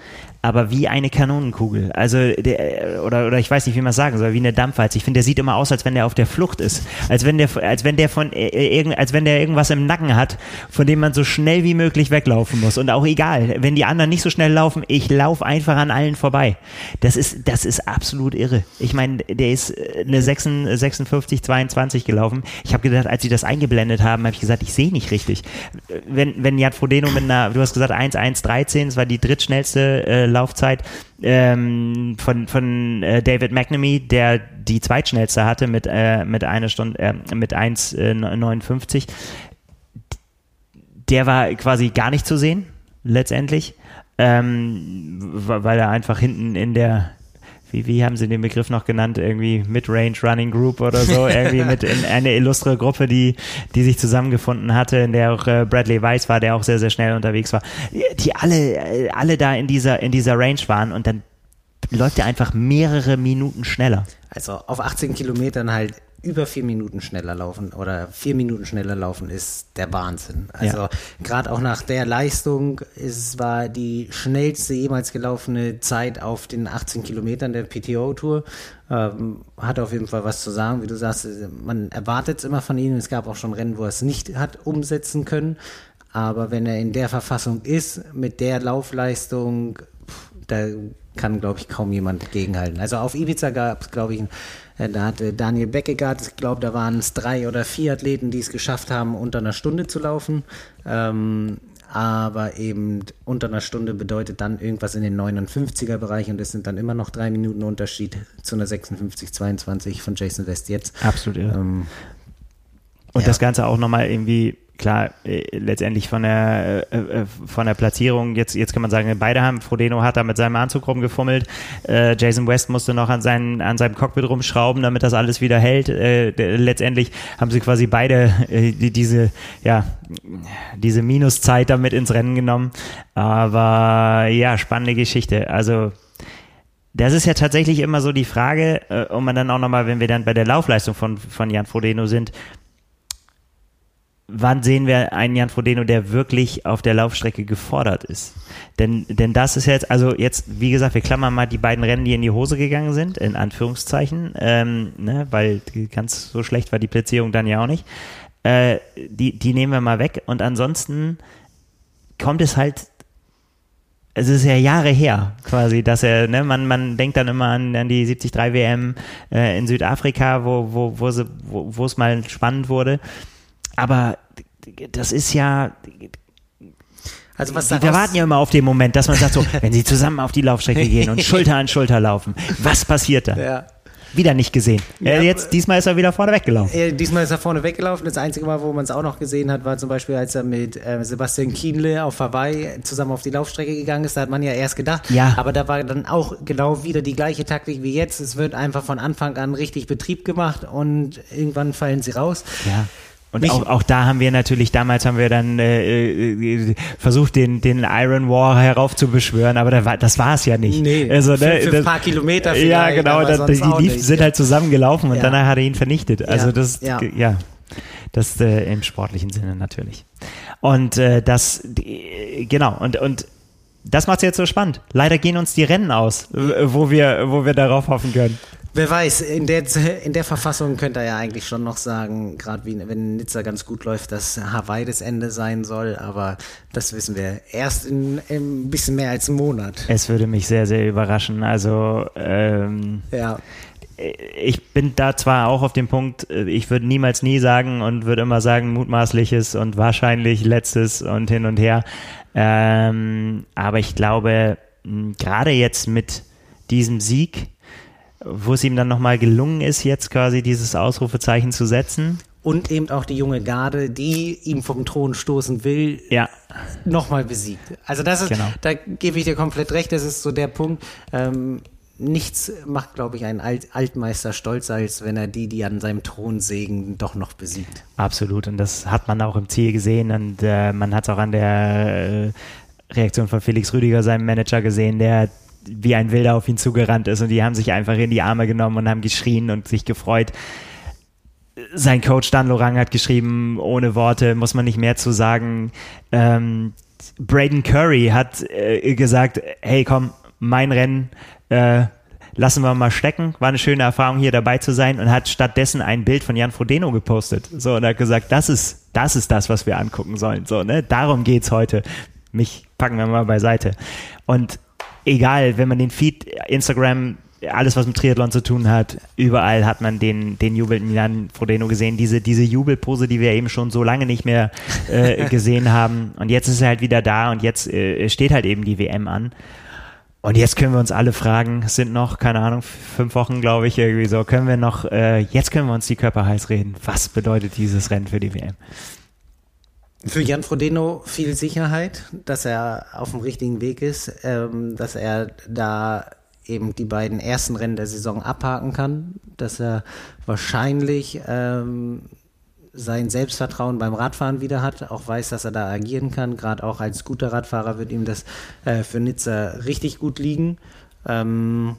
aber wie eine Kanonenkugel. Also, der, oder, oder ich weiß nicht, wie man sagen soll, wie eine Dampfwalze. Ich finde, der sieht immer aus, als wenn der auf der Flucht ist. Als wenn der, als wenn der von, äh, äh als wenn der irgendwas im Nacken hat, von dem man so schnell wie möglich weglaufen muss. Und auch egal, wenn die anderen nicht so schnell laufen, ich laufe einfach an allen vorbei. Das ist, das ist absolut irre. Ich meine, der ist äh, eine 56, 22 gelaufen. Ich habe gedacht, als sie das eingeblendet haben, habe ich gesagt, ich sehe nicht richtig. Wenn, wenn Jan Frodeno mit einer, du hast gesagt 1, 1, 13, das war die drittschnellste äh, Laufzeit ähm, von, von äh, David McNamee, der die zweitschnellste hatte mit, äh, mit einer Stunde, äh, mit 1,59. Äh, der war quasi gar nicht zu sehen, letztendlich, ähm, weil er einfach hinten in der wie, wie haben sie den Begriff noch genannt? Irgendwie Mid-Range Running Group oder so. [LAUGHS] Irgendwie mit in eine illustre Gruppe, die, die sich zusammengefunden hatte, in der auch äh, Bradley Weiss war, der auch sehr, sehr schnell unterwegs war. Die alle, äh, alle da in dieser, in dieser Range waren und dann läuft er einfach mehrere Minuten schneller. Also auf 18 Kilometern halt über vier Minuten schneller laufen oder vier Minuten schneller laufen ist der Wahnsinn. Also ja. gerade auch nach der Leistung es war die schnellste jemals gelaufene Zeit auf den 18 Kilometern der PTO-Tour. Ähm, hat auf jeden Fall was zu sagen, wie du sagst, man erwartet es immer von ihm. Es gab auch schon Rennen, wo er es nicht hat umsetzen können. Aber wenn er in der Verfassung ist, mit der Laufleistung, da kann, glaube ich, kaum jemand gegenhalten. Also auf Ibiza gab es, glaube ich, äh, da hatte Daniel Beckegaard, ich glaube, da waren es drei oder vier Athleten, die es geschafft haben, unter einer Stunde zu laufen. Ähm, aber eben unter einer Stunde bedeutet dann irgendwas in den 59er Bereich und es sind dann immer noch drei Minuten Unterschied zu einer 56, 22 von Jason West jetzt. Absolut, ja. Ähm, und ja. das Ganze auch nochmal irgendwie klar, äh, letztendlich von der, äh, äh, von der Platzierung, jetzt, jetzt kann man sagen, beide haben, Frodeno hat da mit seinem Anzug rumgefummelt, äh, Jason West musste noch an, seinen, an seinem Cockpit rumschrauben, damit das alles wieder hält. Äh, letztendlich haben sie quasi beide äh, die, diese, ja, diese Minuszeit damit ins Rennen genommen. Aber ja, spannende Geschichte. Also das ist ja tatsächlich immer so die Frage, äh, und man dann auch nochmal, wenn wir dann bei der Laufleistung von, von Jan Frodeno sind, wann sehen wir einen Jan Frodeno, der wirklich auf der Laufstrecke gefordert ist? Denn, denn das ist jetzt, also jetzt, wie gesagt, wir klammern mal die beiden Rennen, die in die Hose gegangen sind, in Anführungszeichen, ähm, ne, weil ganz so schlecht war die Platzierung dann ja auch nicht. Äh, die, die nehmen wir mal weg und ansonsten kommt es halt es ist ja Jahre her quasi, dass er, ne, man, man denkt dann immer an, an die 73 WM äh, in Südafrika, wo, wo, wo, sie, wo, wo es mal spannend wurde. Aber das ist ja, also was wir warten ja immer auf den Moment, dass man sagt so, [LAUGHS] wenn sie zusammen auf die Laufstrecke gehen und Schulter an Schulter laufen, was passiert da? Ja. Wieder nicht gesehen. Ja, äh, jetzt, diesmal ist er wieder vorne weggelaufen. Äh, diesmal ist er vorne weggelaufen. Das einzige Mal, wo man es auch noch gesehen hat, war zum Beispiel, als er mit äh, Sebastian Kienle auf Hawaii zusammen auf die Laufstrecke gegangen ist. Da hat man ja erst gedacht. Ja. Aber da war dann auch genau wieder die gleiche Taktik wie jetzt. Es wird einfach von Anfang an richtig Betrieb gemacht und irgendwann fallen sie raus. Ja. Und auch, auch da haben wir natürlich, damals haben wir dann äh, äh, versucht, den, den Iron War heraufzubeschwören, aber da war, das war es ja nicht. Nee, also, ne, für, für ein paar Kilometer Ja, genau, da, die, nicht, sind halt zusammengelaufen und ja. danach hat er ihn vernichtet. Also das, ja, ja das äh, im sportlichen Sinne natürlich. Und äh, das, die, genau, und, und das macht es jetzt so spannend. Leider gehen uns die Rennen aus, wo wir, wo wir darauf hoffen können. Wer weiß, in der, in der Verfassung könnte er ja eigentlich schon noch sagen, gerade wenn Nizza ganz gut läuft, dass Hawaii das Ende sein soll, aber das wissen wir erst in, in ein bisschen mehr als einem Monat. Es würde mich sehr, sehr überraschen. Also, ähm, ja. Ich bin da zwar auch auf dem Punkt, ich würde niemals nie sagen und würde immer sagen, mutmaßliches und wahrscheinlich letztes und hin und her. Ähm, aber ich glaube, gerade jetzt mit diesem Sieg, wo es ihm dann nochmal gelungen ist, jetzt quasi dieses Ausrufezeichen zu setzen. Und eben auch die junge Garde, die ihm vom Thron stoßen will, ja. nochmal besiegt. Also das ist, genau. da gebe ich dir komplett recht, das ist so der Punkt. Ähm, nichts macht, glaube ich, einen Alt Altmeister stolzer, als wenn er die, die an seinem Thron sägen, doch noch besiegt. Absolut. Und das hat man auch im Ziel gesehen und äh, man hat es auch an der äh, Reaktion von Felix Rüdiger, seinem Manager, gesehen, der wie ein Wilder auf ihn zugerannt ist und die haben sich einfach in die Arme genommen und haben geschrien und sich gefreut. Sein Coach Dan Lorang hat geschrieben, ohne Worte muss man nicht mehr zu sagen. Ähm, Braden Curry hat äh, gesagt, hey komm, mein Rennen, äh, lassen wir mal stecken. War eine schöne Erfahrung, hier dabei zu sein und hat stattdessen ein Bild von Jan Frodeno gepostet. So, und hat gesagt, das ist, das ist das, was wir angucken sollen. So, ne? Darum geht's heute. Mich packen wir mal beiseite. Und egal, wenn man den Feed, Instagram, alles, was mit Triathlon zu tun hat, überall hat man den, den jubelnden Jan Frodeno gesehen. Diese, diese Jubelpose, die wir eben schon so lange nicht mehr äh, [LAUGHS] gesehen haben. Und jetzt ist er halt wieder da und jetzt äh, steht halt eben die WM an. Und jetzt können wir uns alle fragen, es sind noch, keine Ahnung, fünf Wochen, glaube ich, irgendwie so, können wir noch, äh, jetzt können wir uns die Körper heiß reden. Was bedeutet dieses Rennen für die WM? Für Jan Frodeno viel Sicherheit, dass er auf dem richtigen Weg ist, ähm, dass er da eben die beiden ersten Rennen der Saison abhaken kann, dass er wahrscheinlich ähm, sein Selbstvertrauen beim Radfahren wieder hat, auch weiß, dass er da agieren kann. Gerade auch als guter Radfahrer wird ihm das äh, für Nizza richtig gut liegen. Ähm,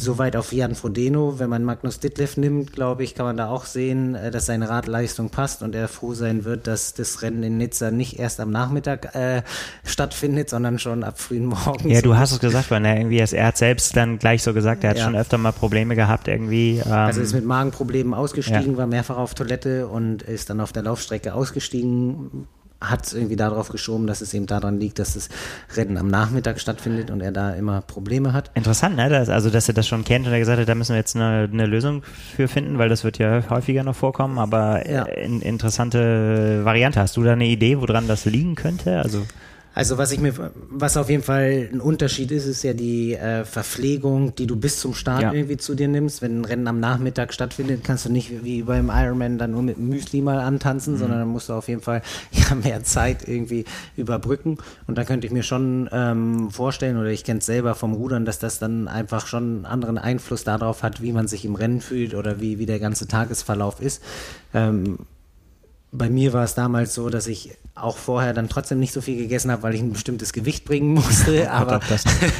Soweit auf Jan Frodeno. Wenn man Magnus Ditlev nimmt, glaube ich, kann man da auch sehen, äh, dass seine Radleistung passt und er froh sein wird, dass das Rennen in Nizza nicht erst am Nachmittag äh, stattfindet, sondern schon ab frühen Morgens. Ja, du hast es gesagt, weil er irgendwie, er hat selbst dann gleich so gesagt, er hat ja. schon öfter mal Probleme gehabt irgendwie. Ähm also ist mit Magenproblemen ausgestiegen, ja. war mehrfach auf Toilette und ist dann auf der Laufstrecke ausgestiegen hat es irgendwie darauf geschoben, dass es eben daran liegt, dass das Rennen am Nachmittag stattfindet und er da immer Probleme hat. Interessant, ne? Das, also, dass er das schon kennt und er gesagt hat, da müssen wir jetzt eine, eine Lösung für finden, weil das wird ja häufiger noch vorkommen, aber ja. in, interessante Variante. Hast du da eine Idee, woran das liegen könnte? Also also was ich mir, was auf jeden Fall ein Unterschied ist, ist ja die äh, Verpflegung, die du bis zum Start ja. irgendwie zu dir nimmst. Wenn ein Rennen am Nachmittag stattfindet, kannst du nicht wie beim Ironman dann nur mit Müsli mal antanzen, mhm. sondern dann musst du auf jeden Fall [LAUGHS] ja mehr Zeit irgendwie überbrücken. Und da könnte ich mir schon ähm, vorstellen, oder ich kenne es selber vom Rudern, dass das dann einfach schon einen anderen Einfluss darauf hat, wie man sich im Rennen fühlt oder wie, wie der ganze Tagesverlauf ist. Ähm, bei mir war es damals so, dass ich auch vorher dann trotzdem nicht so viel gegessen habe, weil ich ein bestimmtes Gewicht bringen musste. [LAUGHS] aber,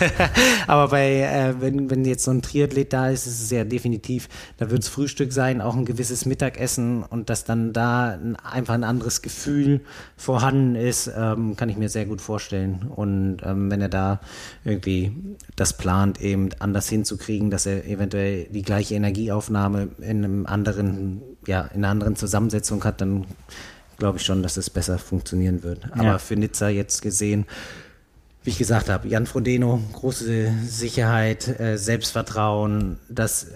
[LAUGHS] aber bei, äh, wenn, wenn jetzt so ein Triathlet da ist, ist es ja definitiv, da wird es Frühstück sein, auch ein gewisses Mittagessen und dass dann da ein, einfach ein anderes Gefühl vorhanden ist, ähm, kann ich mir sehr gut vorstellen. Und ähm, wenn er da irgendwie das plant, eben anders hinzukriegen, dass er eventuell die gleiche Energieaufnahme in einem anderen, ja, in einer anderen Zusammensetzung hat, dann glaube ich schon, dass es besser funktionieren wird. Aber ja. für Nizza jetzt gesehen, wie ich gesagt habe, Jan Frodeno, große Sicherheit, äh, Selbstvertrauen, dass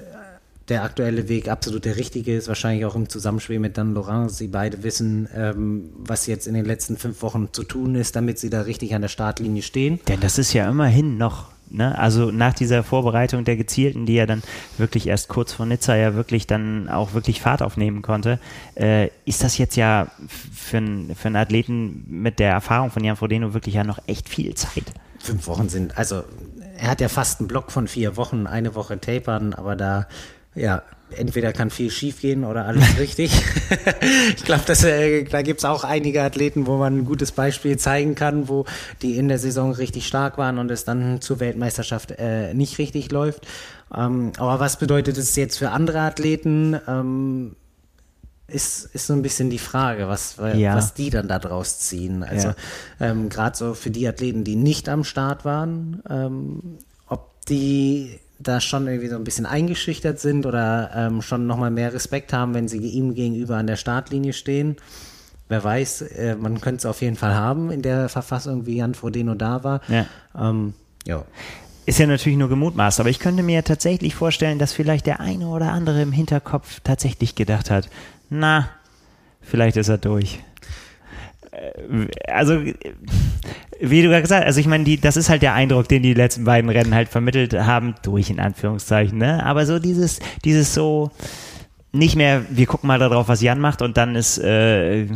der aktuelle Weg absolut der richtige ist, wahrscheinlich auch im Zusammenspiel mit Dan Laurent. Sie beide wissen, ähm, was jetzt in den letzten fünf Wochen zu tun ist, damit sie da richtig an der Startlinie stehen. Denn das ist ja immerhin noch Ne? Also nach dieser Vorbereitung der Gezielten, die ja dann wirklich erst kurz vor Nizza ja wirklich dann auch wirklich Fahrt aufnehmen konnte, äh, ist das jetzt ja für, für einen Athleten mit der Erfahrung von Jan Frodeno wirklich ja noch echt viel Zeit. Fünf Wochen sind, also er hat ja fast einen Block von vier Wochen, eine Woche tapern, aber da ja, entweder kann viel schiefgehen oder alles [LAUGHS] richtig. [LAUGHS] ich glaube, äh, da gibt's auch einige Athleten, wo man ein gutes Beispiel zeigen kann, wo die in der Saison richtig stark waren und es dann zur Weltmeisterschaft äh, nicht richtig läuft. Ähm, aber was bedeutet es jetzt für andere Athleten? Ähm, ist, ist so ein bisschen die Frage, was, ja. was die dann da draus ziehen. Also ja. ähm, gerade so für die Athleten, die nicht am Start waren, ähm, ob die da schon irgendwie so ein bisschen eingeschüchtert sind oder ähm, schon nochmal mehr Respekt haben, wenn sie ihm gegenüber an der Startlinie stehen. Wer weiß, äh, man könnte es auf jeden Fall haben in der Verfassung, wie Jan Frodeno da war. Ja. Ähm, ja. Ist ja natürlich nur gemutmaßt, aber ich könnte mir tatsächlich vorstellen, dass vielleicht der eine oder andere im Hinterkopf tatsächlich gedacht hat, na, vielleicht ist er durch. Äh, also wie du gerade gesagt hast, also ich meine, die, das ist halt der Eindruck, den die letzten beiden Rennen halt vermittelt haben, durch in Anführungszeichen, ne? Aber so dieses, dieses so, nicht mehr, wir gucken mal darauf, was Jan macht und dann ist, äh,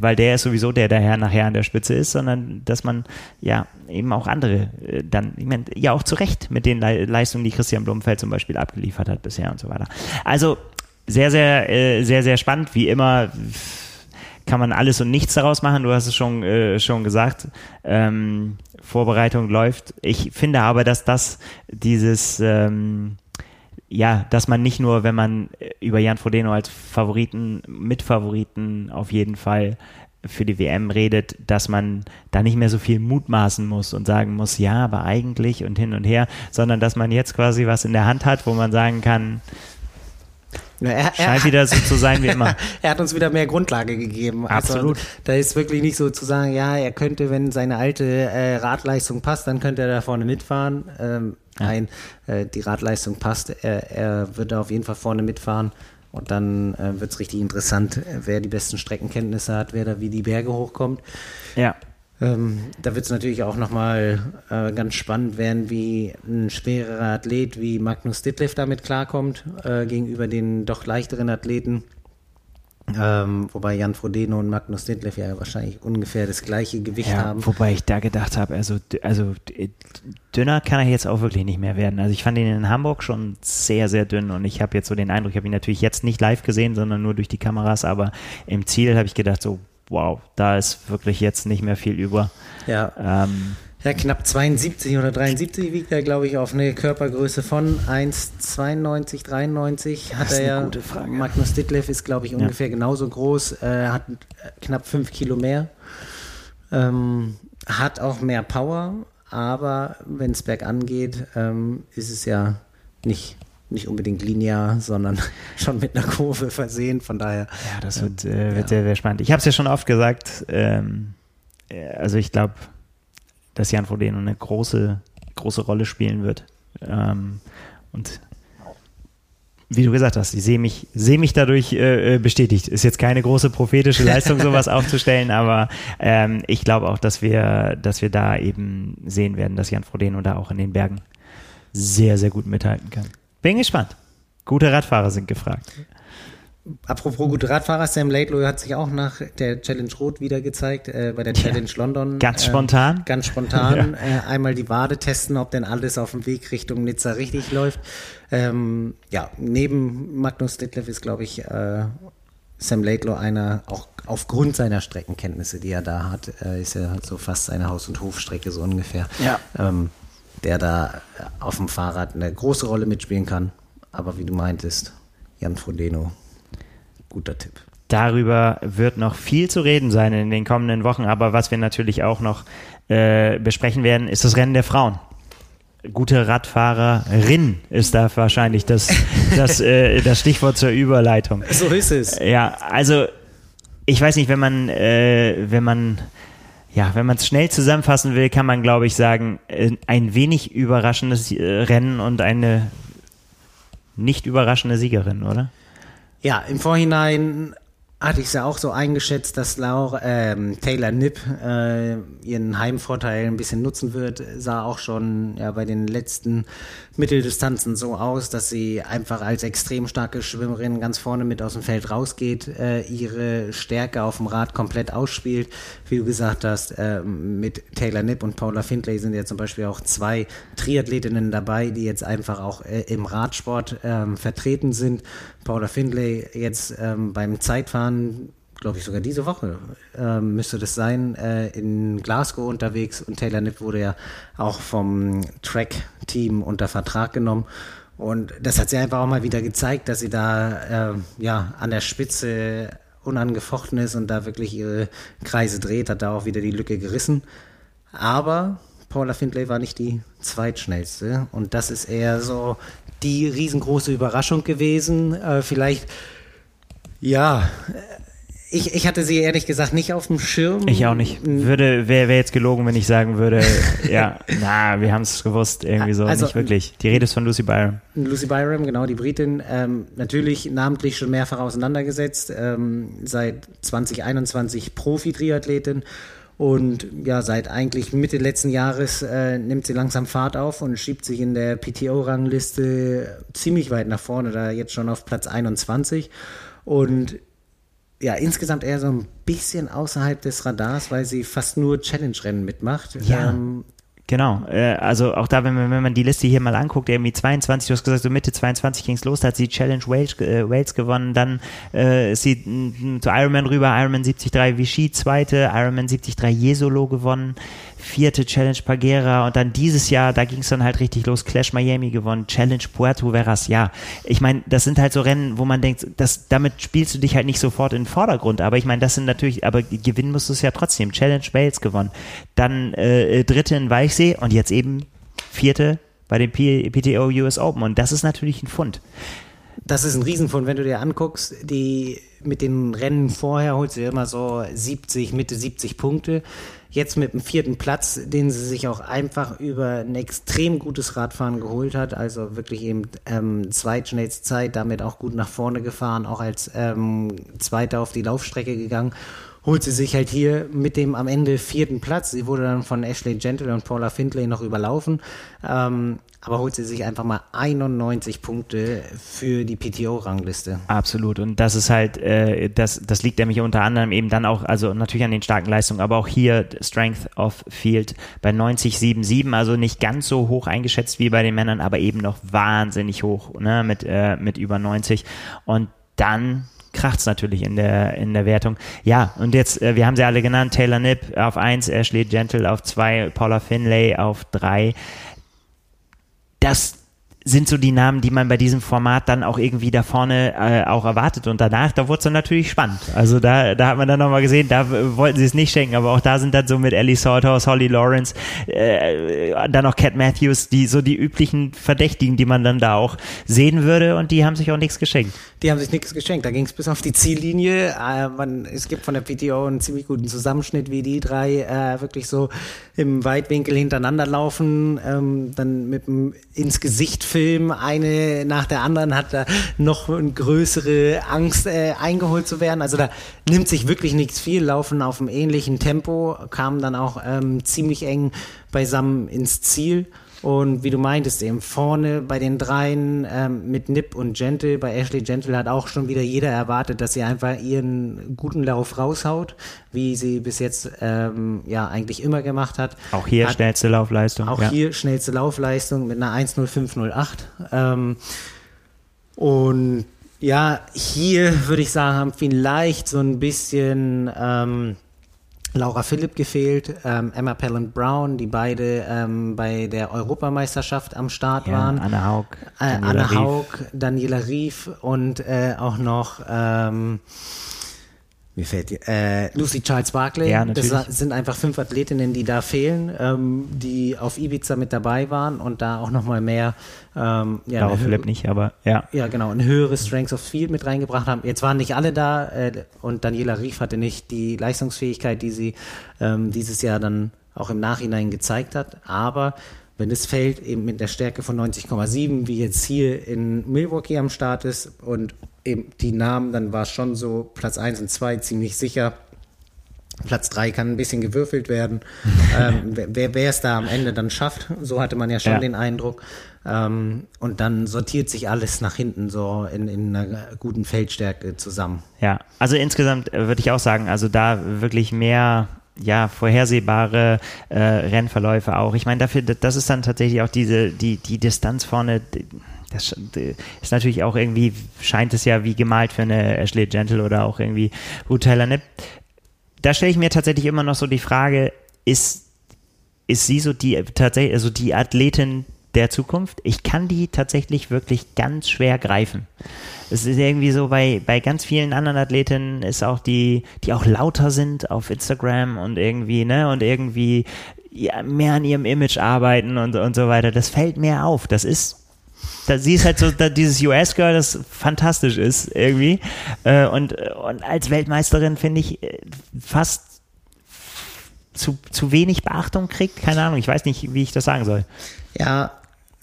weil der ist sowieso der, der nachher an der Spitze ist, sondern dass man ja eben auch andere äh, dann, ich meine, ja auch zu Recht mit den Le Leistungen, die Christian Blumenfeld zum Beispiel abgeliefert hat bisher und so weiter. Also sehr, sehr, äh, sehr, sehr spannend, wie immer kann man alles und nichts daraus machen. Du hast es schon, äh, schon gesagt. Ähm, Vorbereitung läuft. Ich finde aber, dass das dieses, ähm, ja, dass man nicht nur, wenn man über Jan Frodeno als Favoriten, Mitfavoriten auf jeden Fall für die WM redet, dass man da nicht mehr so viel mutmaßen muss und sagen muss, ja, aber eigentlich und hin und her, sondern dass man jetzt quasi was in der Hand hat, wo man sagen kann, er, Scheint er, wieder so zu sein wie immer. [LAUGHS] er hat uns wieder mehr Grundlage gegeben. Also, Absolut. Also, da ist wirklich nicht so zu sagen, ja, er könnte, wenn seine alte äh, Radleistung passt, dann könnte er da vorne mitfahren. Ähm, ja. Nein, äh, die Radleistung passt. Er, er wird da auf jeden Fall vorne mitfahren. Und dann äh, wird es richtig interessant, wer die besten Streckenkenntnisse hat, wer da wie die Berge hochkommt. Ja. Ähm, da wird es natürlich auch nochmal äh, ganz spannend werden, wie ein schwererer Athlet wie Magnus Ditlev damit klarkommt, äh, gegenüber den doch leichteren Athleten. Ähm, wobei Jan Frodeno und Magnus Ditlev ja wahrscheinlich ungefähr das gleiche Gewicht ja, haben. Wobei ich da gedacht habe, also, also dünner kann er jetzt auch wirklich nicht mehr werden. Also ich fand ihn in Hamburg schon sehr, sehr dünn und ich habe jetzt so den Eindruck, ich habe ihn natürlich jetzt nicht live gesehen, sondern nur durch die Kameras, aber im Ziel habe ich gedacht, so wow, da ist wirklich jetzt nicht mehr viel über. Ja. Ähm, ja, knapp 72 oder 73 wiegt er, glaube ich, auf eine Körpergröße von 1,92, 93 hat er ja. Gute Frage. Magnus Ditlev ist, glaube ich, ja. ungefähr genauso groß, äh, hat knapp 5 Kilo mehr, ähm, hat auch mehr Power, aber wenn es bergan geht, ähm, ist es ja nicht nicht unbedingt linear, sondern [LAUGHS] schon mit einer Kurve versehen. Von daher. Ja, das wird, äh, wird ja. sehr, sehr spannend. Ich habe es ja schon oft gesagt. Ähm, äh, also ich glaube, dass Jan Frodeno eine große, große Rolle spielen wird. Ähm, und wie du gesagt hast, ich sehe mich, sehe mich dadurch äh, äh bestätigt. Ist jetzt keine große prophetische Leistung, sowas [LAUGHS] aufzustellen, aber ähm, ich glaube auch, dass wir, dass wir da eben sehen werden, dass Jan Frodeno da auch in den Bergen sehr, sehr gut mithalten kann. Bin gespannt. Gute Radfahrer sind gefragt. Apropos gute Radfahrer, Sam Laidlow hat sich auch nach der Challenge Rot wieder gezeigt, äh, bei der Challenge ja, London. Ganz spontan. Äh, ganz spontan. [LAUGHS] ja. äh, einmal die Wade testen, ob denn alles auf dem Weg Richtung Nizza richtig läuft. Ähm, ja, neben Magnus Ditlev ist, glaube ich, äh, Sam Laidlow einer, auch aufgrund seiner Streckenkenntnisse, die er da hat, äh, ist ja so fast seine Haus- und Hofstrecke so ungefähr. Ja. Ähm, der da auf dem Fahrrad eine große Rolle mitspielen kann. Aber wie du meintest, Jan Frodeno, guter Tipp. Darüber wird noch viel zu reden sein in den kommenden Wochen. Aber was wir natürlich auch noch äh, besprechen werden, ist das Rennen der Frauen. Gute Radfahrerin ist da wahrscheinlich das, [LAUGHS] das, äh, das Stichwort zur Überleitung. So ist es. Ja, also ich weiß nicht, wenn man, äh, wenn man ja, wenn man es schnell zusammenfassen will, kann man, glaube ich, sagen, äh, ein wenig überraschendes äh, Rennen und eine nicht überraschende Siegerin, oder? Ja, im Vorhinein hatte ich es ja auch so eingeschätzt, dass Laura, ähm, Taylor Nipp äh, ihren Heimvorteil ein bisschen nutzen wird. Sah auch schon ja, bei den letzten Mitteldistanzen so aus, dass sie einfach als extrem starke Schwimmerin ganz vorne mit aus dem Feld rausgeht, äh, ihre Stärke auf dem Rad komplett ausspielt. Wie du gesagt hast, äh, mit Taylor Nipp und Paula Findlay sind ja zum Beispiel auch zwei Triathletinnen dabei, die jetzt einfach auch äh, im Radsport ähm, vertreten sind. Paula Findlay jetzt ähm, beim Zeitfahren, glaube ich sogar diese Woche, ähm, müsste das sein, äh, in Glasgow unterwegs und Taylor Nipp wurde ja auch vom Track-Team unter Vertrag genommen. Und das hat sie einfach auch mal wieder gezeigt, dass sie da äh, ja an der Spitze unangefochten ist und da wirklich ihre Kreise dreht, hat da auch wieder die Lücke gerissen. Aber Paula Findlay war nicht die zweitschnellste und das ist eher so die riesengroße Überraschung gewesen. Äh, vielleicht, ja, ich, ich hatte sie ehrlich gesagt nicht auf dem Schirm. Ich auch nicht. Würde, wäre wär jetzt gelogen, wenn ich sagen würde, [LAUGHS] ja, na, wir haben es gewusst, irgendwie so, also, nicht wirklich. Die Rede ist von Lucy Byram. Lucy Byram, genau, die Britin, ähm, natürlich namentlich schon mehrfach auseinandergesetzt, ähm, seit 2021 Profi-Triathletin und ja, seit eigentlich Mitte letzten Jahres äh, nimmt sie langsam Fahrt auf und schiebt sich in der PTO-Rangliste ziemlich weit nach vorne, da jetzt schon auf Platz 21. Und ja, insgesamt eher so ein bisschen außerhalb des Radars, weil sie fast nur Challenge-Rennen mitmacht. Ja. Ähm, Genau, äh, also auch da, wenn man, wenn man die Liste hier mal anguckt, irgendwie 22, du hast gesagt, so Mitte 22 ging es los, da hat sie Challenge Wales, äh, Wales gewonnen, dann äh, ist sie mh, zu Ironman rüber, Ironman 73 Vichy zweite, Ironman 73 Jesolo gewonnen, vierte Challenge Pagera und dann dieses Jahr, da ging es dann halt richtig los, Clash Miami gewonnen, Challenge Puerto Veras, ja. Ich meine, das sind halt so Rennen, wo man denkt, das, damit spielst du dich halt nicht sofort in den Vordergrund, aber ich meine, das sind natürlich, aber gewinnen musst du es ja trotzdem. Challenge Wales gewonnen, dann äh, dritte in Weichsee und jetzt eben vierte bei dem PTO US Open und das ist natürlich ein Fund. Das ist ein Riesenfund, wenn du dir anguckst, die mit den Rennen vorher holst du immer so 70, Mitte 70 Punkte. Jetzt mit dem vierten Platz, den sie sich auch einfach über ein extrem gutes Radfahren geholt hat, also wirklich eben ähm, zweitschnellste Zeit, damit auch gut nach vorne gefahren, auch als ähm, Zweiter auf die Laufstrecke gegangen holt sie sich halt hier mit dem am Ende vierten Platz. Sie wurde dann von Ashley Gentle und Paula Findlay noch überlaufen. Ähm, aber holt sie sich einfach mal 91 Punkte für die PTO-Rangliste. Absolut. Und das ist halt, äh, das, das liegt nämlich unter anderem eben dann auch, also natürlich an den starken Leistungen, aber auch hier Strength of Field bei 90,77, also nicht ganz so hoch eingeschätzt wie bei den Männern, aber eben noch wahnsinnig hoch, ne, mit, äh, mit über 90. Und dann kracht's natürlich in der, in der Wertung. Ja, und jetzt, äh, wir haben sie alle genannt, Taylor Nipp auf 1, Ashley Gentle auf 2, Paula Finlay auf 3 das sind so die Namen, die man bei diesem Format dann auch irgendwie da vorne äh, auch erwartet. Und danach, da wurde es dann natürlich spannend. Also da, da hat man dann nochmal gesehen, da wollten sie es nicht schenken, aber auch da sind dann so mit Ellie Salthouse, Holly Lawrence, äh, dann auch Cat Matthews, die so die üblichen Verdächtigen, die man dann da auch sehen würde und die haben sich auch nichts geschenkt. Die haben sich nichts geschenkt. Da ging es bis auf die Ziellinie. Äh, man, es gibt von der PTO einen ziemlich guten Zusammenschnitt, wie die drei äh, wirklich so im Weitwinkel hintereinander laufen, ähm, dann mit dem ins Gesicht Film, eine nach der anderen hat da noch eine größere Angst äh, eingeholt zu werden. Also da nimmt sich wirklich nichts viel, laufen auf einem ähnlichen Tempo, kamen dann auch ähm, ziemlich eng beisammen ins Ziel. Und wie du meintest, eben vorne bei den dreien ähm, mit Nip und Gentle, bei Ashley Gentle hat auch schon wieder jeder erwartet, dass sie einfach ihren guten Lauf raushaut, wie sie bis jetzt ähm, ja eigentlich immer gemacht hat. Auch hier hat, schnellste Laufleistung. Auch ja. hier schnellste Laufleistung mit einer 1.05.08. Ähm, und ja, hier würde ich sagen, haben vielleicht so ein bisschen ähm, Laura Philipp gefehlt, ähm, Emma Pellant Brown, die beide ähm, bei der Europameisterschaft am Start ja, waren. Anna Haug. Äh, Anna Rief. Haug, Daniela Rief und äh, auch noch ähm, mir fällt die, äh, Lucy Charles Barkley. Ja, das sind einfach fünf Athletinnen, die da fehlen, ähm, die auf Ibiza mit dabei waren und da auch nochmal mehr. Ähm, ja, Darauf Philipp nicht, aber ja. Ja, genau, ein höheres Strengths of Field mit reingebracht haben. Jetzt waren nicht alle da äh, und Daniela Rief hatte nicht die Leistungsfähigkeit, die sie ähm, dieses Jahr dann auch im Nachhinein gezeigt hat. Aber wenn das Feld eben mit der Stärke von 90,7, wie jetzt hier in Milwaukee am Start ist und eben die Namen, dann war es schon so Platz 1 und 2 ziemlich sicher. Platz 3 kann ein bisschen gewürfelt werden. [LAUGHS] ähm, wer, wer es da am Ende dann schafft, so hatte man ja schon Ja. den Eindruck. Ähm, und dann sortiert sich alles nach hinten so in, in einer guten Feldstärke zusammen. Ja, also insgesamt äh, würde ich auch sagen, also da wirklich mehr ja, vorhersehbare äh, Rennverläufe auch. Ich meine, dafür, das ist dann tatsächlich auch diese, die, die Distanz vorne, die- das ist natürlich auch irgendwie, scheint es ja wie gemalt für eine Ashley Gentle oder auch irgendwie Ruth Taylor. Da stelle ich mir tatsächlich immer noch so die Frage, ist, ist sie so die tatsächlich, also die Athletin der Zukunft? Ich kann die tatsächlich wirklich ganz schwer greifen. Es ist irgendwie so bei, bei ganz vielen anderen Athletinnen ist auch die, die auch lauter sind auf Instagram und irgendwie, ne, und irgendwie ja, mehr an ihrem Image arbeiten und, und so weiter. Das fällt mir auf. Das ist da, sie ist halt so da, dieses US-Girl, das fantastisch ist irgendwie. Äh, und, und als Weltmeisterin finde ich äh, fast zu, zu wenig Beachtung kriegt. Keine Ahnung, ich weiß nicht, wie ich das sagen soll. Ja,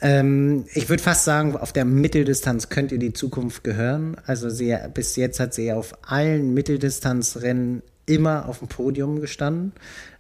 ähm, ich würde fast sagen, auf der Mitteldistanz könnt ihr die Zukunft gehören. Also sie, bis jetzt hat sie auf allen Mitteldistanzrennen immer auf dem Podium gestanden.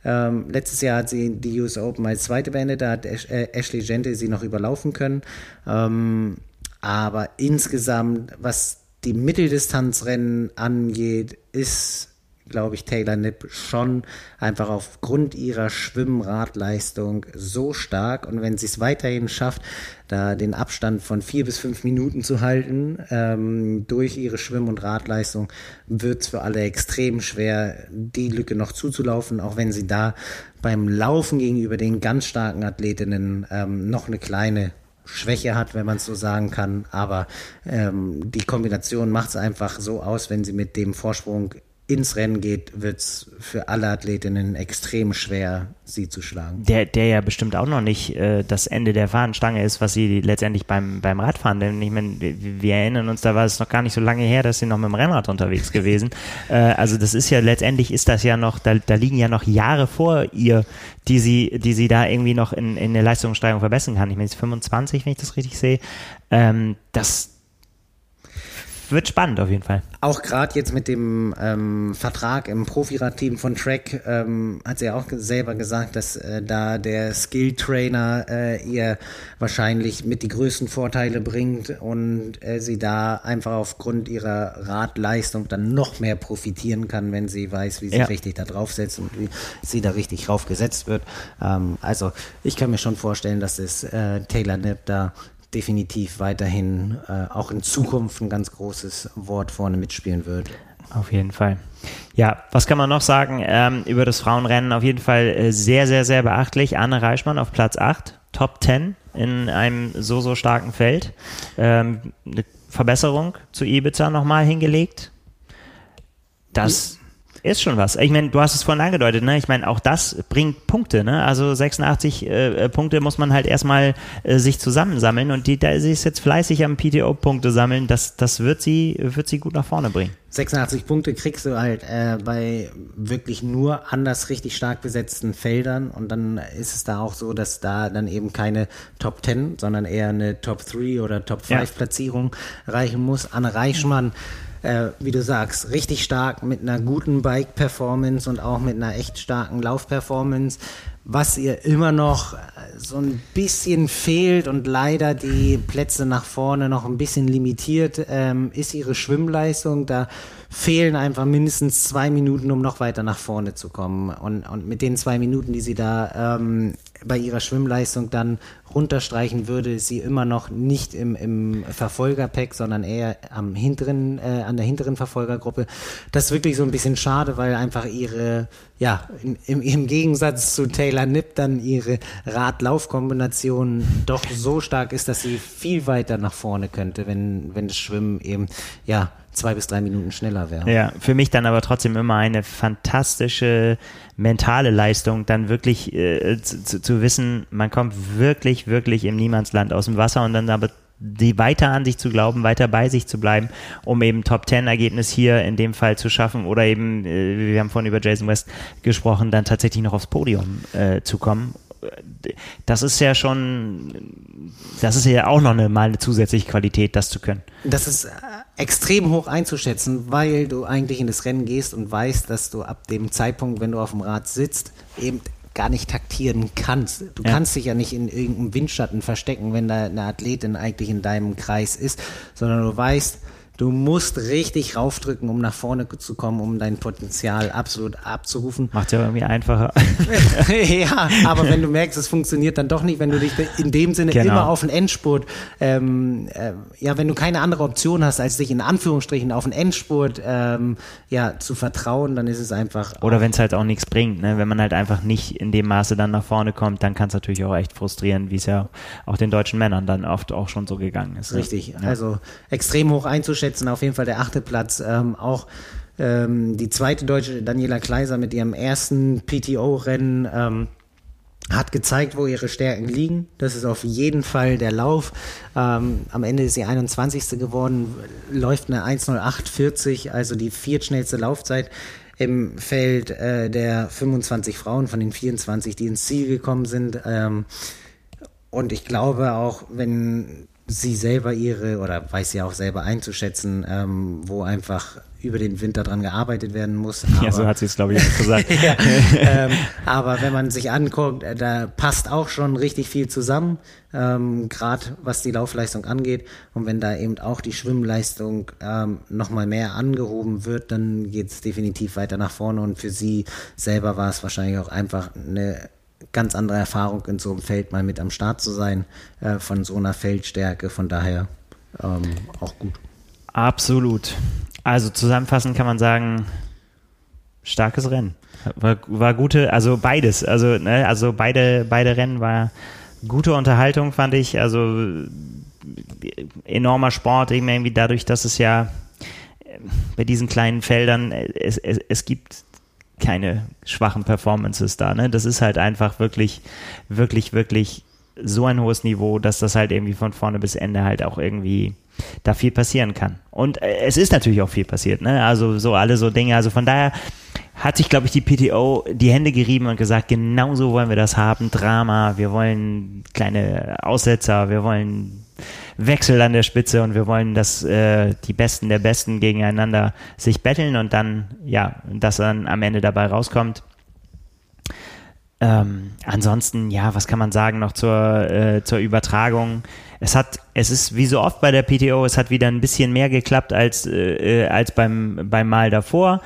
Ähm, letztes Jahr hat sie die US Open als zweite beendet, da hat äh, Ashley Gente sie noch überlaufen können. Ähm, aber insgesamt, was die Mitteldistanzrennen angeht, ist glaube ich, Taylor Nipp schon einfach aufgrund ihrer Schwimmradleistung so stark. Und wenn sie es weiterhin schafft, da den Abstand von vier bis fünf Minuten zu halten, ähm, durch ihre Schwimm- und Radleistung, wird es für alle extrem schwer, die Lücke noch zuzulaufen, auch wenn sie da beim Laufen gegenüber den ganz starken Athletinnen ähm, noch eine kleine Schwäche hat, wenn man es so sagen kann. Aber ähm, die Kombination macht es einfach so aus, wenn sie mit dem Vorsprung ins Rennen geht, wird es für alle Athletinnen extrem schwer, sie zu schlagen. Der, der ja bestimmt auch noch nicht äh, das Ende der Fahnenstange ist, was sie letztendlich beim, beim Radfahren, denn ich meine, wir, wir erinnern uns, da war es noch gar nicht so lange her, dass sie noch mit dem Rennrad unterwegs [LAUGHS] gewesen. äh, also das ist ja, letztendlich ist das ja noch, da, da liegen ja noch Jahre vor ihr, die sie, die sie da irgendwie noch in, in der Leistungssteigerung verbessern kann. Ich meine, sie ist 25, wenn ich das richtig sehe. Ähm, das wird spannend auf jeden Fall. Auch gerade jetzt mit dem ähm, Vertrag im Profiradteam von Trek ähm, hat sie ja auch selber gesagt, dass äh, da der Skill-Trainer äh, ihr wahrscheinlich mit die größten Vorteile bringt und äh, sie da einfach aufgrund ihrer Radleistung dann noch mehr profitieren kann, wenn sie weiß, wie sie Ja. richtig da draufsetzt und wie sie da richtig drauf gesetzt wird. Ähm, also ich kann mir schon vorstellen, dass es äh, Taylor Knipp da definitiv weiterhin äh, auch in Zukunft ein ganz großes Wort vorne mitspielen wird. Auf jeden Fall. Ja, was kann man noch sagen ähm, über das Frauenrennen? Auf jeden Fall äh, sehr, sehr, sehr beachtlich. Anne Reichmann auf Platz 8, Top 10 in einem so, so starken Feld. Ähm, eine Verbesserung zu Ibiza nochmal hingelegt. Das ist schon was. Ich meine, du hast es vorhin angedeutet, ne? Ich meine, auch das bringt Punkte, ne? Also 86 äh, Punkte muss man halt erstmal äh, sich zusammensammeln und die, da sie ist jetzt fleißig am PTO-Punkte sammeln, das, das wird sie, wird sie gut nach vorne bringen. 86 Punkte kriegst du halt äh, bei wirklich nur anders richtig stark besetzten Feldern und dann ist es da auch so, dass da dann eben keine Top 10, sondern eher eine Top 3 oder Top 5 Ja. Platzierung reichen muss. Anne Reichmann, äh, wie du sagst, richtig stark mit einer guten Bike-Performance und auch mit einer echt starken Lauf-Performance. Was ihr immer noch äh, so ein bisschen fehlt und leider die Plätze nach vorne noch ein bisschen limitiert, ähm, ist ihre Schwimmleistung. Da fehlen einfach mindestens zwei Minuten, um noch weiter nach vorne zu kommen. Und, und mit den zwei Minuten, die sie da ähm, bei ihrer Schwimmleistung dann runterstreichen würde, ist sie immer noch nicht im, im Verfolgerpack, sondern eher am hinteren, äh, an der hinteren Verfolgergruppe. Das ist wirklich so ein bisschen schade, weil einfach ihre, ja, im, im Gegensatz zu Taylor Taylor Nipp dann ihre Rad-Lauf-Kombination doch so stark ist, dass sie viel weiter nach vorne könnte, wenn, wenn das Schwimmen eben, ja, zwei bis drei Minuten schneller wäre. Ja, für mich dann aber trotzdem immer eine fantastische mentale Leistung, dann wirklich äh, zu, zu, wissen, man kommt wirklich, wirklich im Niemandsland aus dem Wasser und dann aber die weiter an sich zu glauben, weiter bei sich zu bleiben, um eben Top Ten Ergebnis hier in dem Fall zu schaffen oder eben, äh, wir haben vorhin über Jason West gesprochen, dann tatsächlich noch aufs Podium äh, zu kommen. Das ist ja schon, das ist ja auch noch eine, mal eine zusätzliche Qualität, das zu können. Das ist äh, extrem hoch einzuschätzen, weil du eigentlich in das Rennen gehst und weißt, dass du ab dem Zeitpunkt, wenn du auf dem Rad sitzt, eben gar nicht taktieren kannst. Du ja. kannst dich ja nicht in irgendeinem Windschatten verstecken, wenn da eine Athletin eigentlich in deinem Kreis ist, sondern du weißt, Du musst richtig raufdrücken, um nach vorne zu kommen, um dein Potenzial absolut abzurufen. Macht ja irgendwie einfacher. [LAUGHS] ja, aber wenn du merkst, es funktioniert dann doch nicht, wenn du dich in dem Sinne genau. immer auf den Endspurt, ähm, äh, ja, wenn du keine andere Option hast, als dich in Anführungsstrichen auf den Endspurt ähm, ja, zu vertrauen, dann ist es einfach. Oder wenn es halt auch nichts bringt, ne? wenn man halt einfach nicht in dem Maße dann nach vorne kommt, dann kann es natürlich auch echt frustrieren, wie es ja auch den deutschen Männern dann oft auch schon so gegangen ist. Ne? Richtig, ja. also extrem hoch einzuschätzen einschätzen. Auf jeden Fall der achte Platz. Ähm, auch ähm, die zweite Deutsche, Daniela Kleiser, mit ihrem ersten PTO-Rennen. Ähm, hat gezeigt, wo ihre Stärken liegen. Das ist auf jeden Fall der Lauf. Ähm, am Ende ist sie 21. geworden, läuft eine 1.08.40, also die viertschnellste Laufzeit im Feld äh, der 25 Frauen von den 24, die ins Ziel gekommen sind. Ähm, und ich glaube auch, wenn sie selber ihre oder weiß sie auch selber einzuschätzen, ähm, wo einfach über den Winter dran gearbeitet werden muss. Aber, [LAUGHS] ja, so hat sie es, glaube ich, auch gesagt. [LAUGHS] ja, [LAUGHS] ähm, aber wenn man sich anguckt, äh, da passt auch schon richtig viel zusammen, ähm, gerade was die Laufleistung angeht. Und wenn da eben auch die Schwimmleistung ähm, nochmal mehr angehoben wird, dann geht es definitiv weiter nach vorne. Und für sie selber war es wahrscheinlich auch einfach eine ganz andere Erfahrung in so einem Feld mal mit am Start zu sein, äh, von so einer Feldstärke. Von daher ähm, auch gut. Absolut. Also zusammenfassend kann man sagen, starkes Rennen. War, war gute, also beides. Also, ne, also beide, beide Rennen war gute Unterhaltung, fand ich. Also enormer Sport, irgendwie dadurch, dass es ja bei diesen kleinen Feldern, es, es, es gibt keine schwachen Performances da. Ne? Das ist halt einfach wirklich, wirklich, wirklich so ein hohes Niveau, dass das halt irgendwie von vorne bis Ende halt auch irgendwie da viel passieren kann. Und äh, es ist natürlich auch viel passiert, ne? Also so alle so Dinge. Also von daher hat sich, glaube ich, die PTO die Hände gerieben und gesagt, genau so wollen wir das haben. Drama, wir wollen kleine Aussetzer, wir wollen Wechsel an der Spitze und wir wollen, dass äh, die Besten der Besten gegeneinander sich betteln und dann, ja, dass dann am Ende dabei rauskommt. Ähm, ansonsten, ja, was kann man sagen noch zur, äh, zur Übertragung? Es hat, es ist wie so oft bei der PTO, es hat wieder ein bisschen mehr geklappt als, äh, äh als beim, beim Mal davor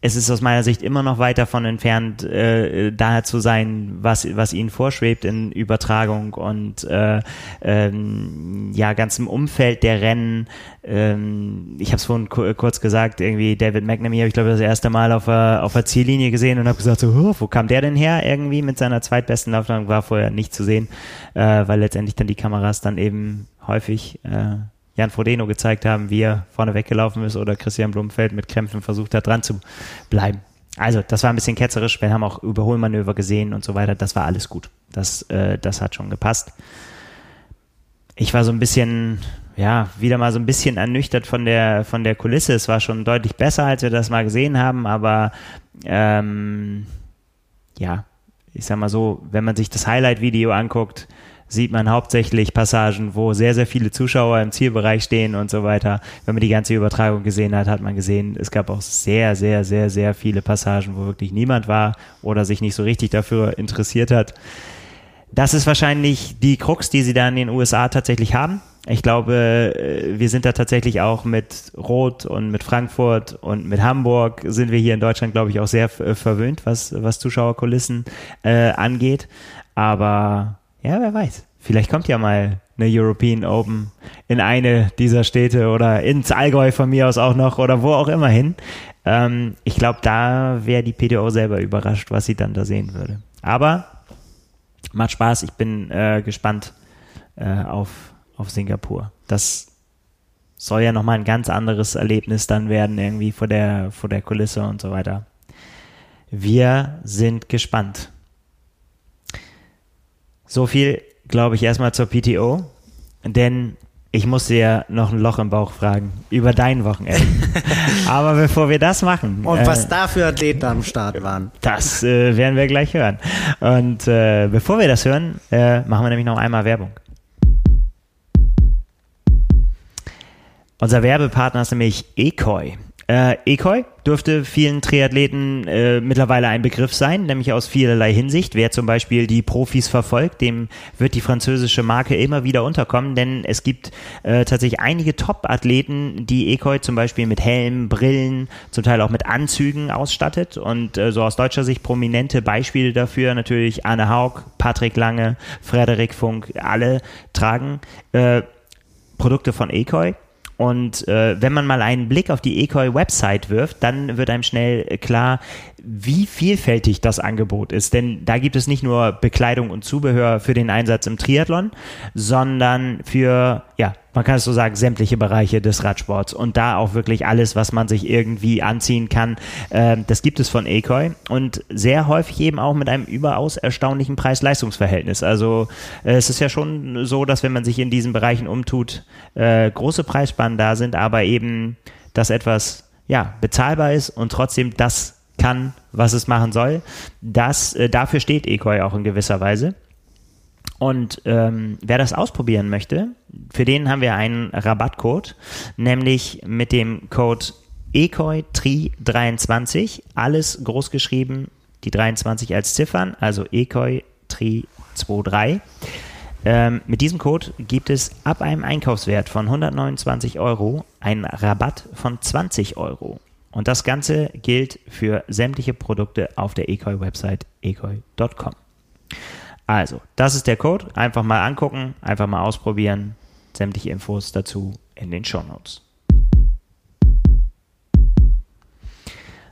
es ist aus meiner Sicht immer noch weit davon entfernt, äh, daher zu sein, was, was ihnen vorschwebt in Übertragung und äh, ähm, ja, ganzem Umfeld der Rennen. Ähm, ich habe es vorhin kurz gesagt, irgendwie David McNamee habe ich glaube das erste Mal auf der, auf Ziellinie gesehen und habe gesagt, so, wo kam der denn her? Irgendwie mit seiner zweitbesten Laufbahn war vorher nicht zu sehen, äh, weil letztendlich dann die Kameras dann eben häufig äh, Jan Frodeno gezeigt haben, wie er vorne weggelaufen ist oder Christian Blumenfeld mit Krämpfen versucht hat, dran zu bleiben. Also, das war ein bisschen ketzerisch. Wir haben auch Überholmanöver gesehen und so weiter. Das war alles gut. Das, äh, das hat schon gepasst. Ich war so ein bisschen, ja, wieder mal so ein bisschen ernüchtert von der, von der Kulisse. Es war schon deutlich besser, als wir das mal gesehen haben, aber ähm, ja, ich sag mal so, wenn man sich das Highlight-Video anguckt, sieht man hauptsächlich Passagen, wo sehr, sehr viele Zuschauer im Zielbereich stehen und so weiter. Wenn man die ganze Übertragung gesehen hat, hat man gesehen, es gab auch sehr, sehr, sehr, sehr viele Passagen, wo wirklich niemand war oder sich nicht so richtig dafür interessiert hat. Das ist wahrscheinlich die Krux, die sie da in den USA tatsächlich haben. Ich glaube, äh, wir sind da tatsächlich auch mit Rot und mit Frankfurt und mit Hamburg sind wir hier in Deutschland, glaube ich, auch sehr verwöhnt, was, was Zuschauerkulissen äh, angeht. Aber ja, wer weiß. Vielleicht kommt ja mal eine European Open in eine dieser Städte oder ins Allgäu von mir aus auch noch oder wo auch immer hin. Ähm, ich glaube, da wäre die PDO selber überrascht, was sie dann da sehen würde. Aber macht Spaß. Ich bin äh, gespannt äh, auf, auf Singapur. Das soll ja nochmal ein ganz anderes Erlebnis dann werden, irgendwie vor der, vor der Kulisse und so weiter. Wir sind gespannt. So viel, glaube ich, erstmal zur PTO, denn ich muss dir noch ein Loch im Bauch fragen über dein Wochenende. [LAUGHS] Aber bevor wir das machen. Und äh, was da für Athleten am Start waren. Das äh, werden wir gleich hören. Und äh, bevor wir das hören, äh, machen wir nämlich noch einmal Werbung. Unser Werbepartner ist nämlich Ekoi. Äh, Ekoi dürfte vielen Triathleten äh, mittlerweile ein Begriff sein, nämlich aus vielerlei Hinsicht. Wer zum Beispiel die Profis verfolgt, dem wird die französische Marke immer wieder unterkommen, denn es gibt äh, tatsächlich einige Top-Athleten, die Ekoi zum Beispiel mit Helmen, Brillen, zum Teil auch mit Anzügen ausstattet. Und äh, so aus deutscher Sicht prominente Beispiele dafür natürlich Anne Haug, Patrick Lange, Frederik Funk, alle tragen äh, Produkte von Ekoi und äh, wenn man mal einen Blick auf die Ekoi-Website wirft, dann wird einem schnell klar, wie vielfältig das Angebot ist. Denn da gibt es nicht nur Bekleidung und Zubehör für den Einsatz im Triathlon, sondern für, ja, man kann es so sagen, sämtliche Bereiche des Radsports. Und da auch wirklich alles, was man sich irgendwie anziehen kann, äh, das gibt es von Ekoi. Und sehr häufig eben auch mit einem überaus erstaunlichen Preis-Leistungs-Verhältnis. Also äh, es ist ja schon so, dass wenn man sich in diesen Bereichen umtut, äh, große Preisspannen da sind, aber eben das etwas ja, bezahlbar ist und trotzdem das kann, was es machen soll. Das, äh, dafür steht Ekoi auch in gewisser Weise. Und ähm, wer das ausprobieren möchte, für den haben wir einen Rabattcode, nämlich mit dem Code ECOI-TRI23, alles groß geschrieben, die 23 als Ziffern, also ECOI-TRI23. Ähm, mit diesem Code gibt es ab einem Einkaufswert von 129 Euro einen Rabatt von 20 Euro. Und das Ganze gilt für sämtliche Produkte auf der Ekoi-Website ekoi.com. Also, das ist der Code. Einfach mal angucken, einfach mal ausprobieren. Sämtliche Infos dazu in den Show Notes.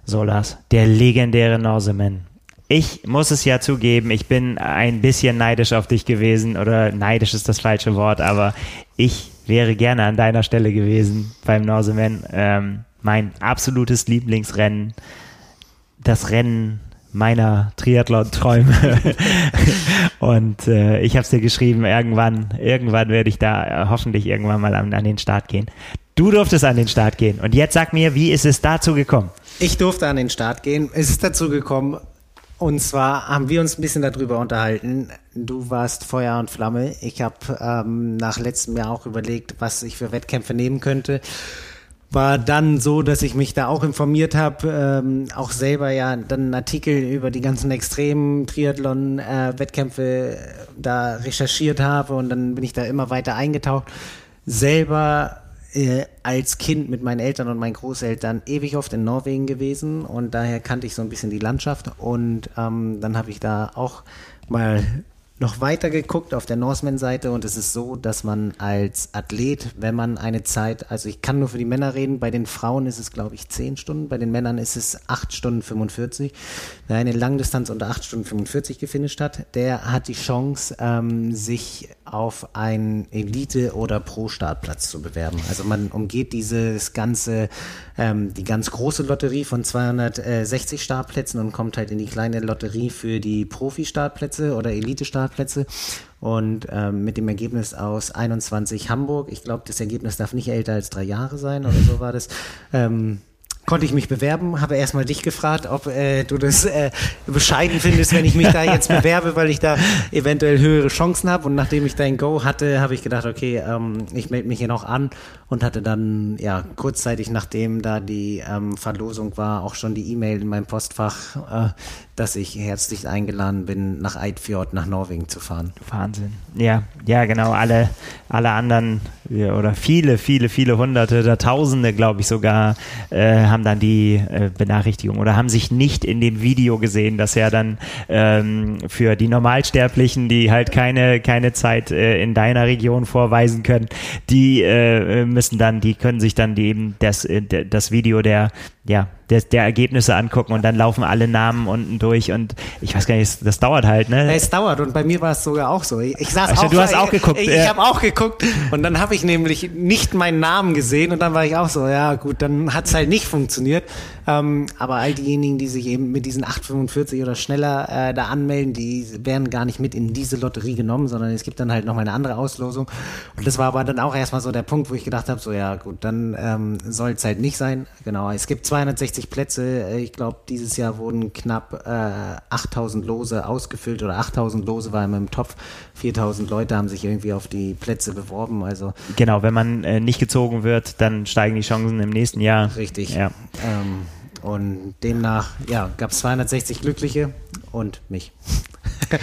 So, Lars, der legendäre Norseman. Ich muss es ja zugeben, ich bin ein bisschen neidisch auf dich gewesen, oder neidisch ist das falsche Wort, aber ich wäre gerne an deiner Stelle gewesen beim Norseman. Ähm, mein absolutes Lieblingsrennen, das Rennen meiner Triathlon-Träume. [LAUGHS] und äh, ich habe es dir geschrieben, irgendwann, irgendwann werde ich da äh, hoffentlich irgendwann mal an, an den Start gehen. Du durftest an den Start gehen. Und jetzt sag mir, wie ist es dazu gekommen? Ich durfte an den Start gehen. Es ist dazu gekommen, und zwar haben wir uns ein bisschen darüber unterhalten. Du warst Feuer und Flamme. Ich habe ähm, nach letztem Jahr auch überlegt, was ich für Wettkämpfe nehmen könnte war dann so, dass ich mich da auch informiert habe, ähm, auch selber ja dann einen Artikel über die ganzen extremen Triathlon-Wettkämpfe äh, da recherchiert habe und dann bin ich da immer weiter eingetaucht. Selber äh, als Kind mit meinen Eltern und meinen Großeltern ewig oft in Norwegen gewesen und daher kannte ich so ein bisschen die Landschaft und ähm, dann habe ich da auch mal noch weiter geguckt auf der Norseman-Seite und es ist so, dass man als Athlet, wenn man eine Zeit, also ich kann nur für die Männer reden, bei den Frauen ist es glaube ich 10 Stunden, bei den Männern ist es 8 Stunden 45. Wer eine Langdistanz unter 8 Stunden 45 gefinisht hat, der hat die Chance, ähm, sich auf einen Elite- oder Pro-Startplatz zu bewerben. Also man umgeht dieses ganze, ähm, die ganz große Lotterie von 260 Startplätzen und kommt halt in die kleine Lotterie für die Profi-Startplätze oder Elite-Startplätze. Und ähm, mit dem Ergebnis aus 21 Hamburg, ich glaube, das Ergebnis darf nicht älter als drei Jahre sein oder so war das, ähm, konnte ich mich bewerben, habe erstmal dich gefragt, ob äh, du das äh, bescheiden findest, wenn ich mich da jetzt bewerbe, weil ich da eventuell höhere Chancen habe. Und nachdem ich dein Go hatte, habe ich gedacht, okay, ähm, ich melde mich hier noch an und hatte dann ja kurzzeitig, nachdem da die ähm, Verlosung war, auch schon die E-Mail in meinem Postfach, äh, dass ich herzlich eingeladen bin, nach Eidfjord nach Norwegen zu fahren. Wahnsinn. Ja, ja, genau. Alle, alle anderen oder viele, viele, viele Hunderte oder Tausende, glaube ich sogar, äh, haben dann die äh, Benachrichtigung oder haben sich nicht in dem Video gesehen, dass ja dann ähm, für die Normalsterblichen, die halt keine, keine Zeit äh, in deiner Region vorweisen können, die äh, müssen dann, die können sich dann die eben das, äh, das Video der ja, der, der Ergebnisse angucken und dann laufen alle Namen unten durch und ich weiß gar nicht, das dauert halt, ne? Es dauert und bei mir war es sogar auch so. Ich, saß also, auch du hast auch geguckt. Ich, ich ja. habe auch geguckt und dann habe ich nämlich nicht meinen Namen gesehen und dann war ich auch so, ja gut, dann hat es halt nicht funktioniert. Ähm, aber all diejenigen, die sich eben mit diesen 845 oder schneller äh, da anmelden, die werden gar nicht mit in diese Lotterie genommen, sondern es gibt dann halt nochmal eine andere Auslosung. Und das war aber dann auch erstmal so der Punkt, wo ich gedacht habe, so ja gut, dann ähm, soll es halt nicht sein. Genau, es gibt 260 Plätze. Äh, ich glaube, dieses Jahr wurden knapp äh, 8000 Lose ausgefüllt oder 8000 Lose waren im Topf. 4000 Leute haben sich irgendwie auf die Plätze beworben. Also genau, wenn man äh, nicht gezogen wird, dann steigen die Chancen im nächsten Jahr. Richtig. Ja. Ähm, und demnach, ja, gab es 260 Glückliche und mich. [LAUGHS]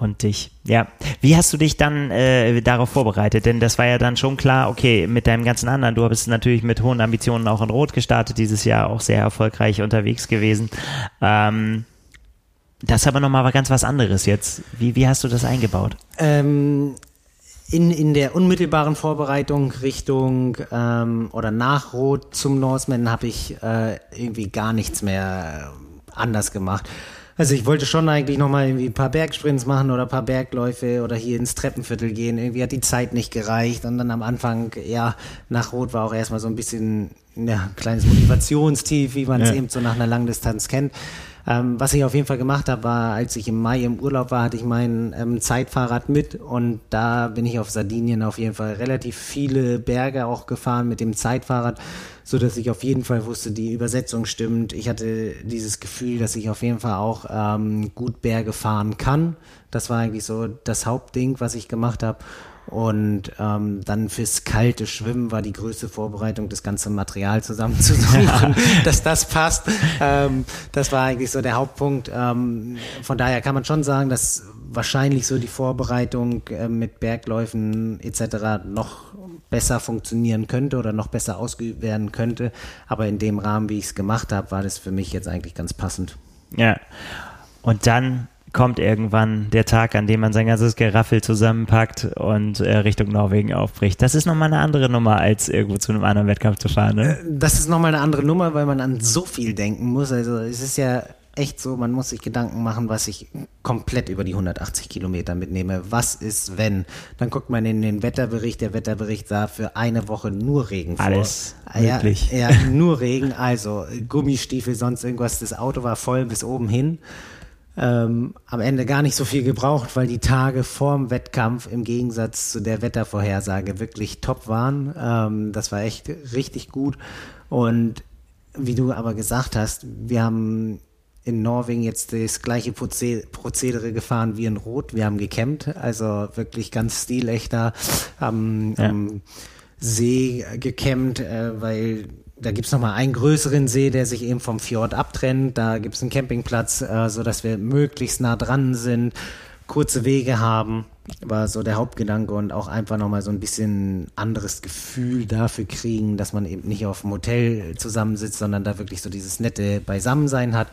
und dich. Ja. Wie hast du dich dann äh, darauf vorbereitet? Denn das war ja dann schon klar, okay, mit deinem ganzen anderen, du bist natürlich mit hohen Ambitionen auch in Rot gestartet, dieses Jahr auch sehr erfolgreich unterwegs gewesen. Ähm, das ist aber nochmal ganz was anderes jetzt. Wie, wie hast du das eingebaut? Ähm, in, in der unmittelbaren Vorbereitung Richtung ähm, oder nach Rot zum Norseman habe ich äh, irgendwie gar nichts mehr anders gemacht. Also ich wollte schon eigentlich nochmal irgendwie ein paar Bergsprints machen oder ein paar Bergläufe oder hier ins Treppenviertel gehen. Irgendwie hat die Zeit nicht gereicht und dann am Anfang, ja, nach Rot war auch erstmal so ein bisschen ja, ein kleines Motivationstief, wie man es ja. eben so nach einer Langdistanz kennt. Ähm, was ich auf jeden Fall gemacht habe, war, als ich im Mai im Urlaub war, hatte ich mein ähm, Zeitfahrrad mit und da bin ich auf Sardinien auf jeden Fall relativ viele Berge auch gefahren mit dem Zeitfahrrad, so dass ich auf jeden Fall wusste, die Übersetzung stimmt. Ich hatte dieses Gefühl, dass ich auf jeden Fall auch ähm, gut Berge fahren kann. Das war eigentlich so das Hauptding, was ich gemacht habe. Und ähm, dann fürs kalte Schwimmen war die größte Vorbereitung, das ganze Material zusammenzusuchen, ja. [LAUGHS] dass das passt. Ähm, das war eigentlich so der Hauptpunkt. Ähm, von daher kann man schon sagen, dass wahrscheinlich so die Vorbereitung äh, mit Bergläufen etc. noch besser funktionieren könnte oder noch besser ausgeübt werden könnte. Aber in dem Rahmen, wie ich es gemacht habe, war das für mich jetzt eigentlich ganz passend. Ja. Und dann kommt irgendwann der Tag, an dem man sein ganzes Geraffel zusammenpackt und äh, Richtung Norwegen aufbricht. Das ist nochmal eine andere Nummer, als irgendwo zu einem anderen Wettkampf zu fahren. Ne? Äh, das ist nochmal eine andere Nummer, weil man an so viel denken muss. Also es ist ja echt so, man muss sich Gedanken machen, was ich komplett über die 180 Kilometer mitnehme. Was ist, wenn? Dann guckt man in den Wetterbericht. Der Wetterbericht sah für eine Woche nur Regen vor. Alles. Wirklich. Ja, ja, nur Regen. Also Gummistiefel, sonst irgendwas. Das Auto war voll bis oben hin ähm, am Ende gar nicht so viel gebraucht, weil die Tage vorm Wettkampf im Gegensatz zu der Wettervorhersage wirklich top waren. Ähm, das war echt richtig gut. Und wie du aber gesagt hast, wir haben in Norwegen jetzt das gleiche Prozedere gefahren wie in Rot. Wir haben gecampt, also wirklich ganz stilechter am, ja. am See gecampt, äh, weil da gibt's noch mal einen größeren See, der sich eben vom Fjord abtrennt. Da gibt's einen Campingplatz, äh, so dass wir möglichst nah dran sind, kurze Wege haben war so der Hauptgedanke und auch einfach nochmal so ein bisschen anderes Gefühl dafür kriegen, dass man eben nicht auf dem Hotel zusammensitzt, sondern da wirklich so dieses nette Beisammensein hat.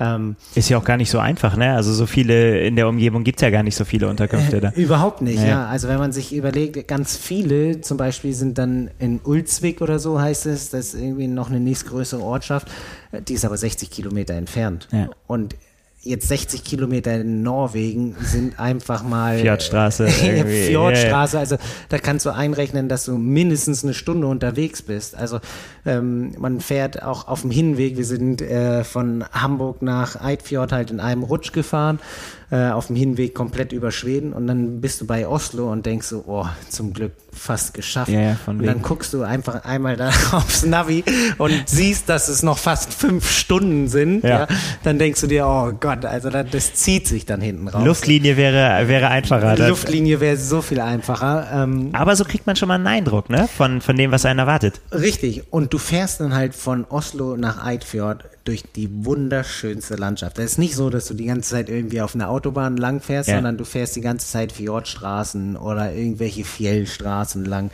Ähm, ist ja auch gar nicht so einfach, ne? Also so viele in der Umgebung gibt's ja gar nicht so viele Unterkünfte da. Äh, überhaupt nicht, ja. ja. Also wenn man sich überlegt, ganz viele zum Beispiel sind dann in Ulzwig oder so heißt es, das ist irgendwie noch eine nächstgrößere Ortschaft, die ist aber 60 Kilometer entfernt. Ja. Und jetzt 60 Kilometer in Norwegen sind einfach mal Fjordstraße. [LAUGHS] Äh, Fjordstraße, also da kannst du einrechnen, dass du mindestens eine Stunde unterwegs bist. Also ähm, man fährt auch auf dem Hinweg. Wir sind äh, von Hamburg nach Eidfjord halt in einem Rutsch gefahren äh, auf dem Hinweg komplett über Schweden und dann bist du bei Oslo und denkst so, oh, zum Glück fast geschafft. Ja, ja, und dann guckst du einfach einmal da [LAUGHS] aufs Navi und siehst, dass es noch fast fünf Stunden sind. Ja. dann denkst du dir, oh Gott, also das, das, zieht sich dann hinten raus. Luftlinie wäre, wäre einfacher. Luftlinie wäre so viel einfacher. Ähm, Aber so kriegt man schon mal einen Eindruck, ne? Von, von dem, was einen erwartet. Richtig. Und du fährst dann halt von Oslo nach Eidfjord durch die wunderschönste Landschaft. Es ist nicht so, dass du die ganze Zeit irgendwie auf einer Autobahn lang fährst, ja. sondern du fährst die ganze Zeit Fjordstraßen oder irgendwelche Fjellstraßen lang.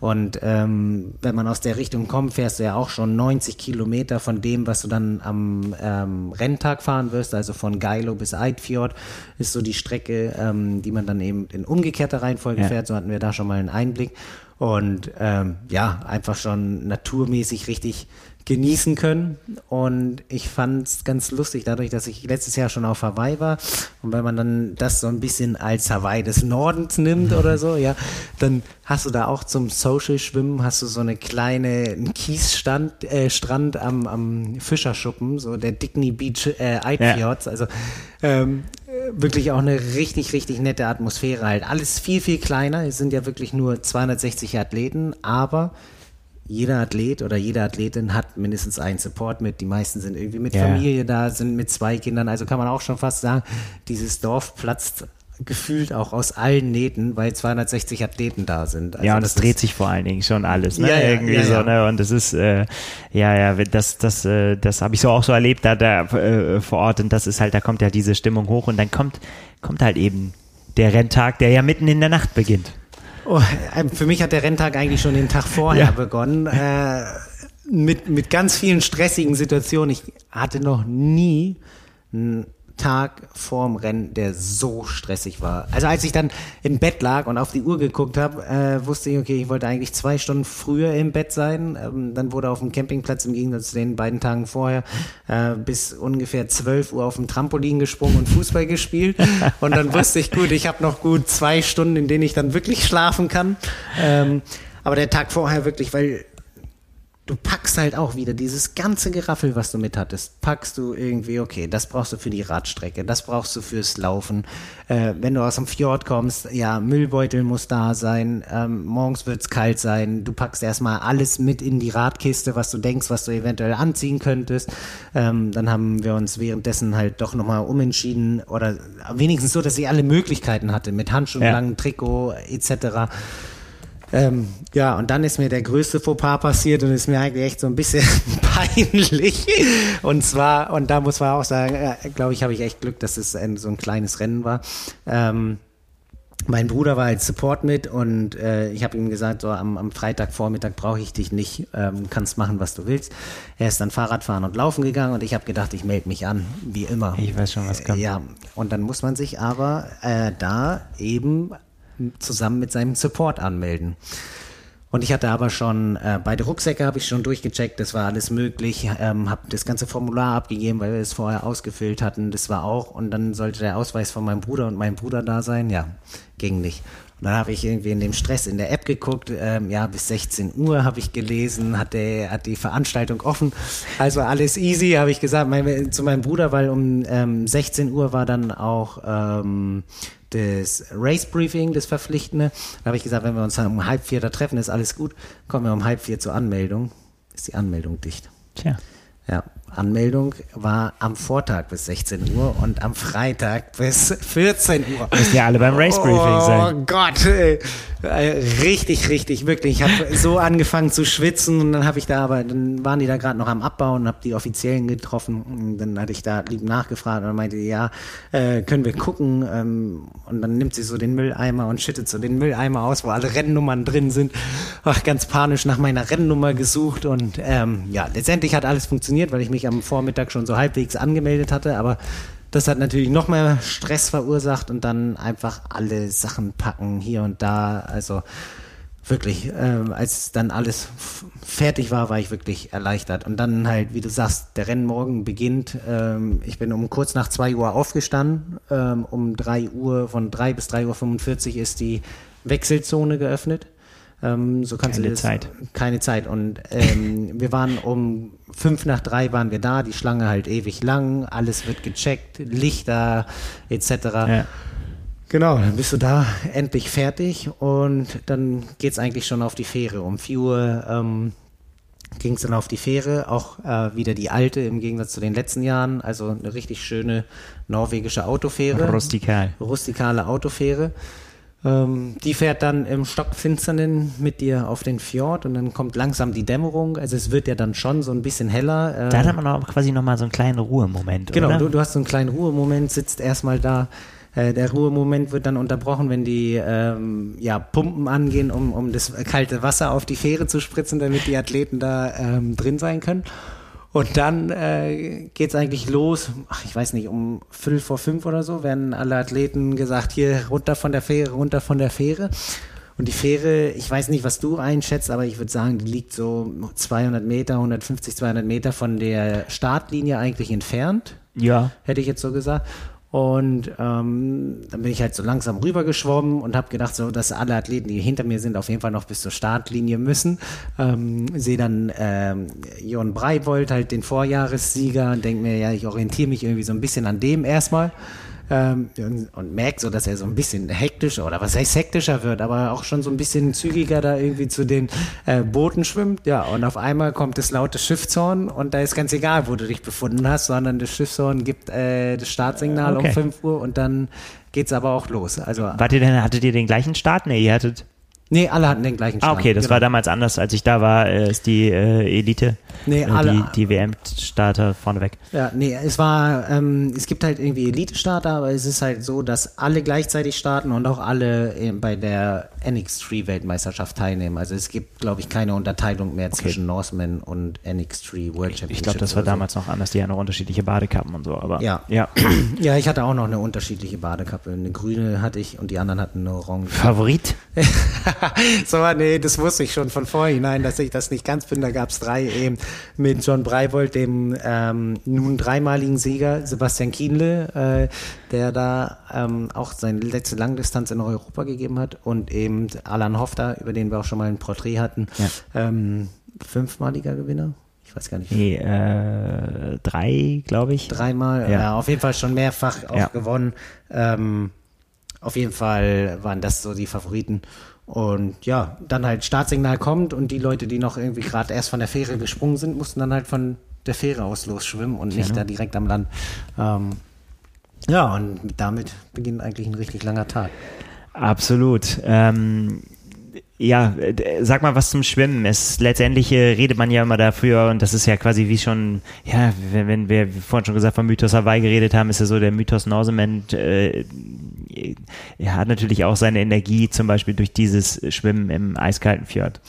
Und ähm, wenn man aus der Richtung kommt, fährst du ja auch schon 90 Kilometer von dem, was du dann am ähm, Renntag fahren wirst, also von Geilo bis Eidfjord, ist so die Strecke, ähm, die man dann eben in umgekehrter Reihenfolge ja. fährt. So hatten wir da schon mal einen Einblick. Und ähm, ja, einfach schon naturmäßig richtig genießen können. Und ich fand es ganz lustig, dadurch, dass ich letztes Jahr schon auf Hawaii war und wenn man dann das so ein bisschen als Hawaii des Nordens nimmt oder so, ja, dann hast du da auch zum Social-Schwimmen, hast du so eine kleine einen Kiesstrand äh, Strand am, am Fischerschuppen, so der Dickney Beach äh, Eidfjords, ja. also ähm, wirklich auch eine richtig, richtig nette Atmosphäre halt. Alles viel, viel kleiner. Es sind ja wirklich nur 260 Athleten, aber jeder Athlet oder jede Athletin hat mindestens einen Support mit. Die meisten sind irgendwie mit ja. Familie da, sind mit zwei Kindern. Also kann man auch schon fast sagen, dieses Dorf platzt gefühlt auch aus allen Nähten, weil 260 Athleten da sind. Also ja, und es dreht sich vor allen Dingen schon alles, ne? Ja, ja, Irgendwie ja, so, ne? Und das ist, äh, ja, ja, das, das, äh, das habe ich so auch so erlebt da, da äh, vor Ort und das ist halt, da kommt ja diese Stimmung hoch und dann kommt, kommt halt eben der Renntag, der ja mitten in der Nacht beginnt. Oh, ähm, für mich hat der Renntag eigentlich schon den Tag vorher begonnen. Äh, mit, mit ganz vielen stressigen Situationen. Ich hatte noch nie Tag vorm Rennen, der so stressig war. Also als ich dann im Bett lag und auf die Uhr geguckt habe, äh, wusste ich, okay, ich wollte eigentlich zwei Stunden früher im Bett sein. Ähm, dann wurde auf dem Campingplatz im Gegensatz zu den beiden Tagen vorher äh, bis ungefähr 12 Uhr auf dem Trampolin gesprungen und Fußball gespielt. Und dann wusste ich, gut, ich habe noch gut zwei Stunden, in denen ich dann wirklich schlafen kann. Ähm, aber der Tag vorher wirklich, weil du packst halt auch wieder dieses ganze Geraffel, was du mit hattest, packst du irgendwie, okay, das brauchst du für die Radstrecke, das brauchst du fürs Laufen. Äh, wenn du aus dem Fjord kommst, ja, Müllbeutel muss da sein, ähm, morgens wird's kalt sein, du packst erstmal alles mit in die Radkiste, was du denkst, was du eventuell anziehen könntest. Ähm, dann haben wir uns währenddessen halt doch nochmal umentschieden oder wenigstens so, dass ich alle Möglichkeiten hatte mit Handschuhen, ja. langem Trikot etc. Ähm, ja, und dann ist mir der größte Fauxpas passiert und ist mir eigentlich echt so ein bisschen [LAUGHS] peinlich. Und zwar, und da muss man auch sagen, äh, glaube ich, habe ich echt Glück, dass es ein, so ein kleines Rennen war. Ähm, mein Bruder war als Support mit und äh, ich habe ihm gesagt, so am, am Freitagvormittag brauche ich dich nicht, ähm, kannst machen, was du willst. Er ist dann Fahrradfahren und Laufen gegangen und ich habe gedacht, ich melde mich an, wie immer. Ich weiß schon, was kommt. Äh, ja, und dann muss man sich aber äh, da eben zusammen mit seinem Support anmelden. Und ich hatte aber schon, äh, beide Rucksäcke habe ich schon durchgecheckt, das war alles möglich, ähm, habe das ganze Formular abgegeben, weil wir es vorher ausgefüllt hatten, das war auch. Und dann sollte der Ausweis von meinem Bruder und meinem Bruder da sein, ja, ging nicht. Und dann habe ich irgendwie in dem Stress in der App geguckt, ähm, ja, bis 16 Uhr habe ich gelesen, hat, der, hat die Veranstaltung offen, also alles easy, habe ich gesagt mein, zu meinem Bruder, weil um ähm, 16 Uhr war dann auch ähm, das Race Briefing, das Verpflichtende. Da habe ich gesagt, wenn wir uns um halb vier da treffen, ist alles gut. Kommen wir um halb vier zur Anmeldung, ist die Anmeldung dicht. Tja. Ja, Anmeldung war am Vortag bis 16 Uhr und am Freitag bis 14 Uhr. Müssen ja alle beim Race Briefing sein. Oh Gott, ey. Richtig, richtig, wirklich. Ich habe so angefangen zu schwitzen und dann habe ich da aber, dann waren die da gerade noch am Abbauen und habe die Offiziellen getroffen. Und dann hatte ich da lieb nachgefragt und meinte ja, äh, können wir gucken. Ähm, und dann nimmt sie so den Mülleimer und schüttet so den Mülleimer aus, wo alle Rennnummern drin sind. Ach, ganz panisch nach meiner Rennnummer gesucht und ähm, ja, letztendlich hat alles funktioniert, weil ich mich am Vormittag schon so halbwegs angemeldet hatte, aber das hat natürlich noch mehr Stress verursacht und dann einfach alle Sachen packen hier und da. Also wirklich, ähm, als dann alles fertig war, war ich wirklich erleichtert. Und dann halt, wie du sagst, der Rennmorgen beginnt. Ähm, ich bin um kurz nach zwei Uhr aufgestanden. Ähm, um drei Uhr, von drei bis drei Uhr 45 ist die Wechselzone geöffnet. Ähm, so kannst keine du das, Zeit. Keine Zeit. Und ähm, [LAUGHS] wir waren um fünf nach drei waren wir da, die Schlange halt ewig lang, alles wird gecheckt, Lichter etc. Ja. Genau, dann bist du da endlich fertig und dann geht es eigentlich schon auf die Fähre. Um 4 Uhr ähm, ging es dann auf die Fähre, auch äh, wieder die alte im Gegensatz zu den letzten Jahren, also eine richtig schöne norwegische Autofähre. Rustikal. Rustikale Autofähre. Ähm, die fährt dann im Stockfinsternen mit dir auf den Fjord und dann kommt langsam die Dämmerung. Also es wird ja dann schon so ein bisschen heller. Äh, da hat man auch quasi nochmal so einen kleinen Ruhemoment. Genau, du, du, hast so einen kleinen Ruhemoment, sitzt erstmal da. Äh, der Ruhemoment wird dann unterbrochen, wenn die ähm, ja, Pumpen angehen, um, um das kalte Wasser auf die Fähre zu spritzen, damit die Athleten da ähm, drin sein können. Und dann äh, geht eigentlich los, ach, ich weiß nicht, um Viertel vor fünf oder so, werden alle Athleten gesagt, hier runter von der Fähre, runter von der Fähre. Und die Fähre, ich weiß nicht, was du einschätzt, aber ich würde sagen, die liegt so 200 Meter, 150, 200 Meter von der Startlinie eigentlich entfernt. Ja. Hätte ich jetzt so gesagt. Und ähm, dann bin ich halt so langsam rübergeschwommen und habe gedacht, so, dass alle Athleten, die hinter mir sind, auf jeden Fall noch bis zur Startlinie müssen. Ähm, Sehe dann ähm, Jon Breivold, halt den Vorjahressieger, und denke mir, ja, ich orientiere mich irgendwie so ein bisschen an dem erstmal. Ähm, und, merkt so, dass er so ein bisschen hektischer oder was heißt hektischer wird, aber auch schon so ein bisschen zügiger da irgendwie zu den äh, Booten schwimmt. Ja, und auf einmal kommt das laute Schiffshorn und da ist ganz egal, wo du dich befunden hast, sondern das Schiffshorn gibt äh, das Startsignal Okay. um 5 Uhr und dann geht's aber auch los. Also, Wart ihr denn, hattet ihr den gleichen Start? Nee, ihr hattet. Nee, alle hatten den gleichen Ah, Start. okay, das genau. war damals anders, als ich da war, äh, ist die äh, Elite. Nee, äh, alle- Die, die WM-Starter vorneweg. Ja, nee, es war, ähm, es gibt halt irgendwie Elite-Starter, aber es ist halt so, dass alle gleichzeitig starten und auch alle äh, bei der NX3-Weltmeisterschaft teilnehmen. Also es gibt, glaube ich, keine Unterteilung mehr zwischen Norseman und NX3 World Championship. Ich glaube, das war so. damals noch anders. Die hatten noch unterschiedliche Badekappen und so. Aber Ja. ja. [CLEARS THROAT] Ja, ich hatte auch noch eine unterschiedliche Badekappe. Eine grüne hatte ich und die anderen hatten eine orange. Favorit? [LAUGHS] [LAUGHS] so, nee, das wusste ich schon von vorhinein, dass ich das nicht ganz bin. Da gab es drei eben mit John Breivold, dem ähm, nun dreimaligen Sieger, Sebastian Kienle, äh, der da ähm, auch seine letzte Langdistanz in Europa gegeben hat und eben Alan Hofter, über den wir auch schon mal ein Porträt hatten, ähm, fünfmaliger Gewinner. Ich weiß gar nicht. Nee, äh, drei, glaube ich. Dreimal, Ja. ja. auf jeden Fall schon mehrfach auch Ja. gewonnen. Ähm, auf jeden Fall waren das so die Favoriten. Und ja, dann halt Startsignal kommt und die Leute, die noch irgendwie gerade erst von der Fähre gesprungen sind, mussten dann halt von der Fähre aus losschwimmen und nicht Genau. da direkt am Land. Ähm, ja, und damit beginnt eigentlich ein richtig langer Tag. Absolut. Ähm, ja, sag mal was zum Schwimmen. Es letztendlich äh, redet man ja immer dafür und das ist ja quasi wie schon, ja, wenn, wenn wir vorhin schon gesagt vom Mythos Hawaii geredet haben, ist ja so der Mythos Norseman, äh, er hat natürlich auch seine Energie zum Beispiel durch dieses Schwimmen im eiskalten Fjord.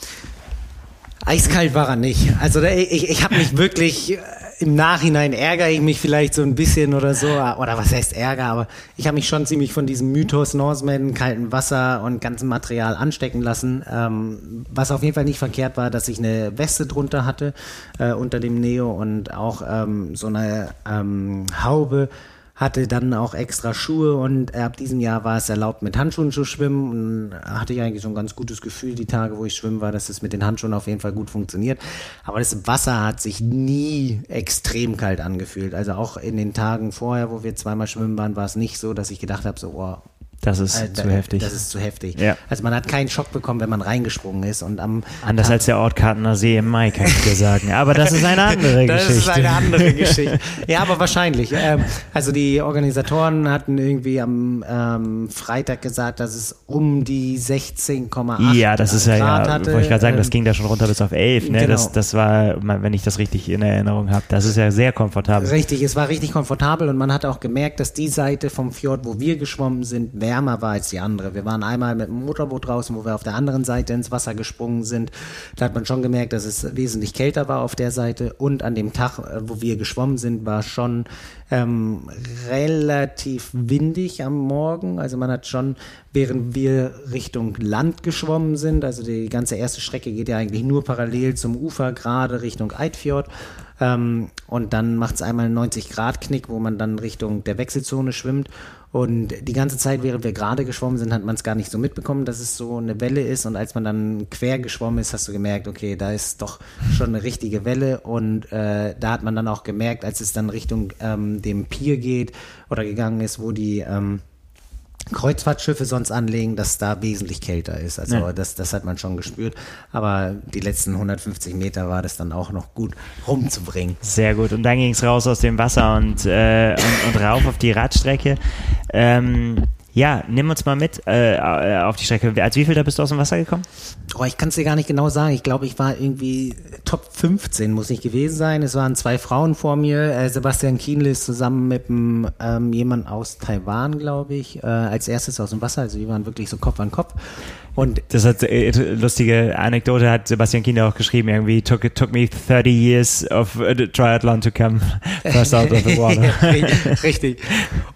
Eiskalt war er nicht. Also ich, ich habe mich wirklich äh, im Nachhinein ärgere ich mich vielleicht so ein bisschen oder so, oder was heißt Ärger, aber ich habe mich schon ziemlich von diesem Mythos Norseman, kalten Wasser und ganzem Material anstecken lassen. Ähm, was auf jeden Fall nicht verkehrt war, dass ich eine Weste drunter hatte, äh, unter dem Neo und auch ähm, so eine ähm, Haube hatte dann auch extra Schuhe und ab diesem Jahr war es erlaubt, mit Handschuhen zu schwimmen und hatte ich eigentlich so ein ganz gutes Gefühl, die Tage, wo ich schwimmen war, dass es mit den Handschuhen auf jeden Fall gut funktioniert. Aber das Wasser hat sich nie extrem kalt angefühlt. Also auch in den Tagen vorher, wo wir zweimal schwimmen waren, war es nicht so, dass ich gedacht habe, so, oh, Das ist Alter, zu heftig. Das ist zu heftig. Ja. Also man hat keinen Schock bekommen, wenn man reingesprungen ist und am Anders als der Ortkartener See im Mai, kann ich dir sagen. Aber das ist eine andere [LAUGHS] Das Geschichte. ist eine andere Geschichte. Ja, aber wahrscheinlich. Ähm, also die Organisatoren hatten irgendwie am ähm, Freitag gesagt, dass es um die 16,8 Ja, das ist ja, Grad ja hatte. wollte ich gerade sagen, das Ähm, ging da schon runter bis auf 11. Ne? genau. Das, das war, wenn ich das richtig in Erinnerung habe, das ist ja sehr komfortabel. Richtig, es war richtig komfortabel und man hat auch gemerkt, dass die Seite vom Fjord, wo wir geschwommen sind, wärmer war als die andere. Wir waren einmal mit dem Motorboot draußen, wo wir auf der anderen Seite ins Wasser gesprungen sind. Da hat man schon gemerkt, dass es wesentlich kälter war auf der Seite und an dem Tag, äh, wo wir geschwommen sind, war schon ähm, relativ windig am Morgen. Also man hat schon, während wir Richtung Land geschwommen sind, also die ganze erste Strecke geht ja eigentlich nur parallel zum Ufer, gerade Richtung Eidfjord. Ähm, und dann macht es einmal einen 90 Grad Knick, wo man dann Richtung der Wechselzone schwimmt. Und die ganze Zeit, während wir gerade geschwommen sind, hat man es gar nicht so mitbekommen, dass es so eine Welle ist. Und als man dann quer geschwommen ist, hast du gemerkt, okay, da ist doch schon eine richtige Welle. Und äh, da hat man dann auch gemerkt, als es dann Richtung ähm, dem Pier geht oder gegangen ist, wo die ähm, Kreuzfahrtschiffe sonst anlegen, dass da wesentlich kälter ist. Also Ja. das, das hat man schon gespürt. Aber die letzten 150 Meter war das dann auch noch gut rumzubringen. Sehr gut. Und dann ging es raus aus dem Wasser und, äh, und, und rauf auf die Radstrecke. Ähm, ja, nimm uns mal mit äh, auf die Strecke. Als wie viel da bist du aus dem Wasser gekommen? Oh, ich kann es dir gar nicht genau sagen. Ich glaube, ich war irgendwie Top 15, muss ich gewesen sein. Es waren zwei Frauen vor mir. Äh, Sebastian Kienle ist zusammen mit einem, ähm, jemand aus Taiwan, glaube ich, äh, als erstes aus dem Wasser. Also wir waren wirklich so Kopf an Kopf. Und das hat äh, lustige Anekdote hat Sebastian Kinder auch geschrieben irgendwie took it took me 30 years of uh, triathlon to come [LAUGHS] first out of the water. [LAUGHS] Richtig.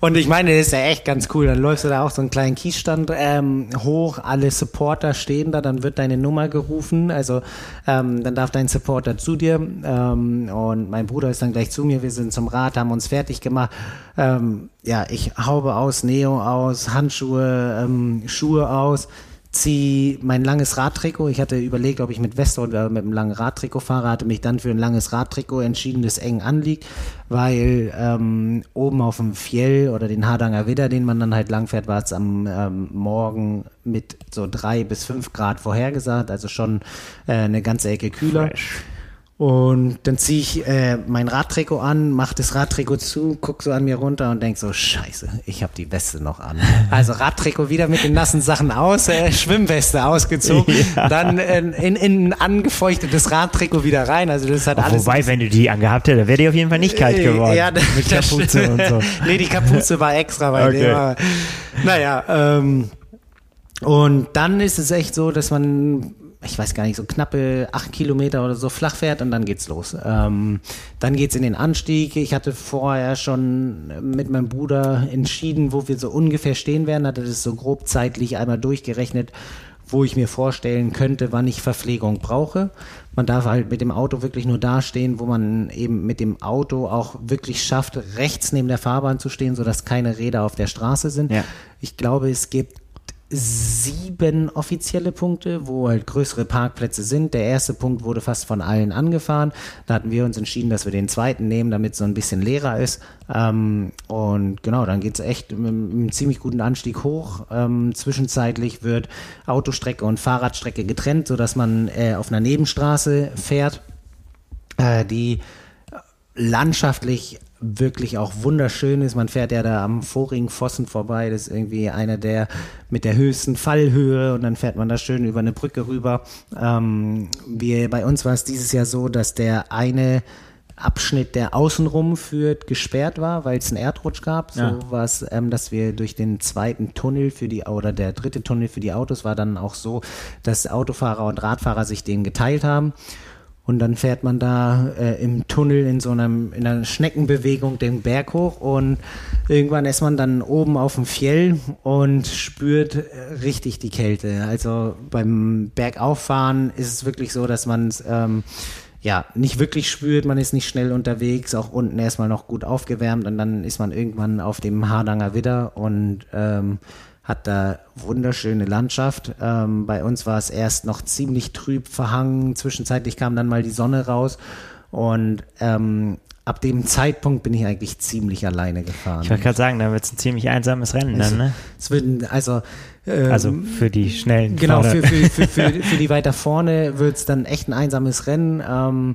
Und ich meine, das ist ja echt ganz cool. Dann läufst du da auch so einen kleinen Kiesstand ähm, hoch, alle Supporter stehen da, dann wird deine Nummer gerufen. Also ähm, dann darf dein Supporter zu dir ähm, und mein Bruder ist dann gleich zu mir. Wir sind zum Rad, haben uns fertig gemacht. Ähm, ja, ich haube aus, Neo aus, Handschuhe, ähm, Schuhe aus ziehe mein langes Radtrikot. Ich hatte überlegt, ob ich mit Weste oder mit einem langen Radtrikot fahre, hatte mich dann für ein langes Radtrikot entschieden, das eng anliegt, weil ähm, oben auf dem Fjell oder den Hardanger Widder, den man dann halt lang fährt, war es am ähm, Morgen mit so drei bis fünf Grad vorhergesagt, also schon äh, eine ganze Ecke kühler. Fresh. Und dann ziehe ich äh, mein Radtrikot an, mache das Radtrikot zu, guck so an mir runter und denk so, scheiße, ich habe die Weste noch an. [LAUGHS] Also Radtrikot wieder mit den nassen Sachen aus, äh, Schwimmweste ausgezogen, [LAUGHS] ja. dann äh, in, in ein angefeuchtetes Radtrikot wieder rein. Also das hat alles. Wobei, wenn du die angehabt hättest, wäre die auf jeden Fall nicht kalt äh, geworden. Ja, mit [LAUGHS] Kapuze und so. nee, die Kapuze war extra, weil okay. war, naja, ähm, und dann ist es echt so, dass man ich weiß gar nicht, so knappe acht Kilometer oder so flach fährt und dann geht's los. Ähm, dann geht's in den Anstieg. Ich hatte vorher schon mit meinem Bruder entschieden, wo wir so ungefähr stehen werden, hatte das so grob zeitlich einmal durchgerechnet, wo ich mir vorstellen könnte, wann ich Verpflegung brauche. Man darf halt mit dem Auto wirklich nur dastehen, wo man eben mit dem Auto auch wirklich schafft, rechts neben der Fahrbahn zu stehen, sodass keine Räder auf der Straße sind. Ja. Ich glaube, es gibt sieben offizielle Punkte, wo halt größere Parkplätze sind. Der erste Punkt wurde fast von allen angefahren. Da hatten wir uns entschieden, dass wir den zweiten nehmen, damit so ein bisschen leerer ist. Ähm, und genau, dann geht's echt mit einem ziemlich guten Anstieg hoch. Ähm, zwischenzeitlich wird Autostrecke und Fahrradstrecke getrennt, sodass man äh, auf einer Nebenstraße fährt, äh, die landschaftlich wirklich auch wunderschön ist. Man fährt ja da am vorigen Pfosten vorbei. Das ist irgendwie einer der mit der höchsten Fallhöhe und dann fährt man da schön über eine Brücke rüber. Ähm, wir, bei uns war es dieses Jahr so, dass der eine Abschnitt, der außenrum führt, gesperrt war, weil es einen Erdrutsch gab. So ja. war es, ähm, dass wir durch den zweiten Tunnel für die, oder der dritte Tunnel für die Autos war dann auch so, dass Autofahrer und Radfahrer sich den geteilt haben. Und dann fährt man da äh, im Tunnel in so einem, in einer Schneckenbewegung den Berg hoch und irgendwann ist man dann oben auf dem Fjell und spürt äh, richtig die Kälte. Also beim Bergauffahren ist es wirklich so, dass man es ähm, ja nicht wirklich spürt, man ist nicht schnell unterwegs, auch unten erstmal noch gut aufgewärmt und dann ist man irgendwann auf dem Hardanger Widder und ähm, hat da wunderschöne Landschaft. Ähm, bei uns war es erst noch ziemlich trüb verhangen. Zwischenzeitlich kam dann mal die Sonne raus und ähm, ab dem Zeitpunkt bin ich eigentlich ziemlich alleine gefahren. Ich wollte gerade sagen, da wird es ein ziemlich einsames Rennen dann, ne? Es wird, also ähm, also für die schnellen Genau, für, für, für, für, [LAUGHS] die weiter vorne wird es dann echt ein einsames Rennen. Ähm,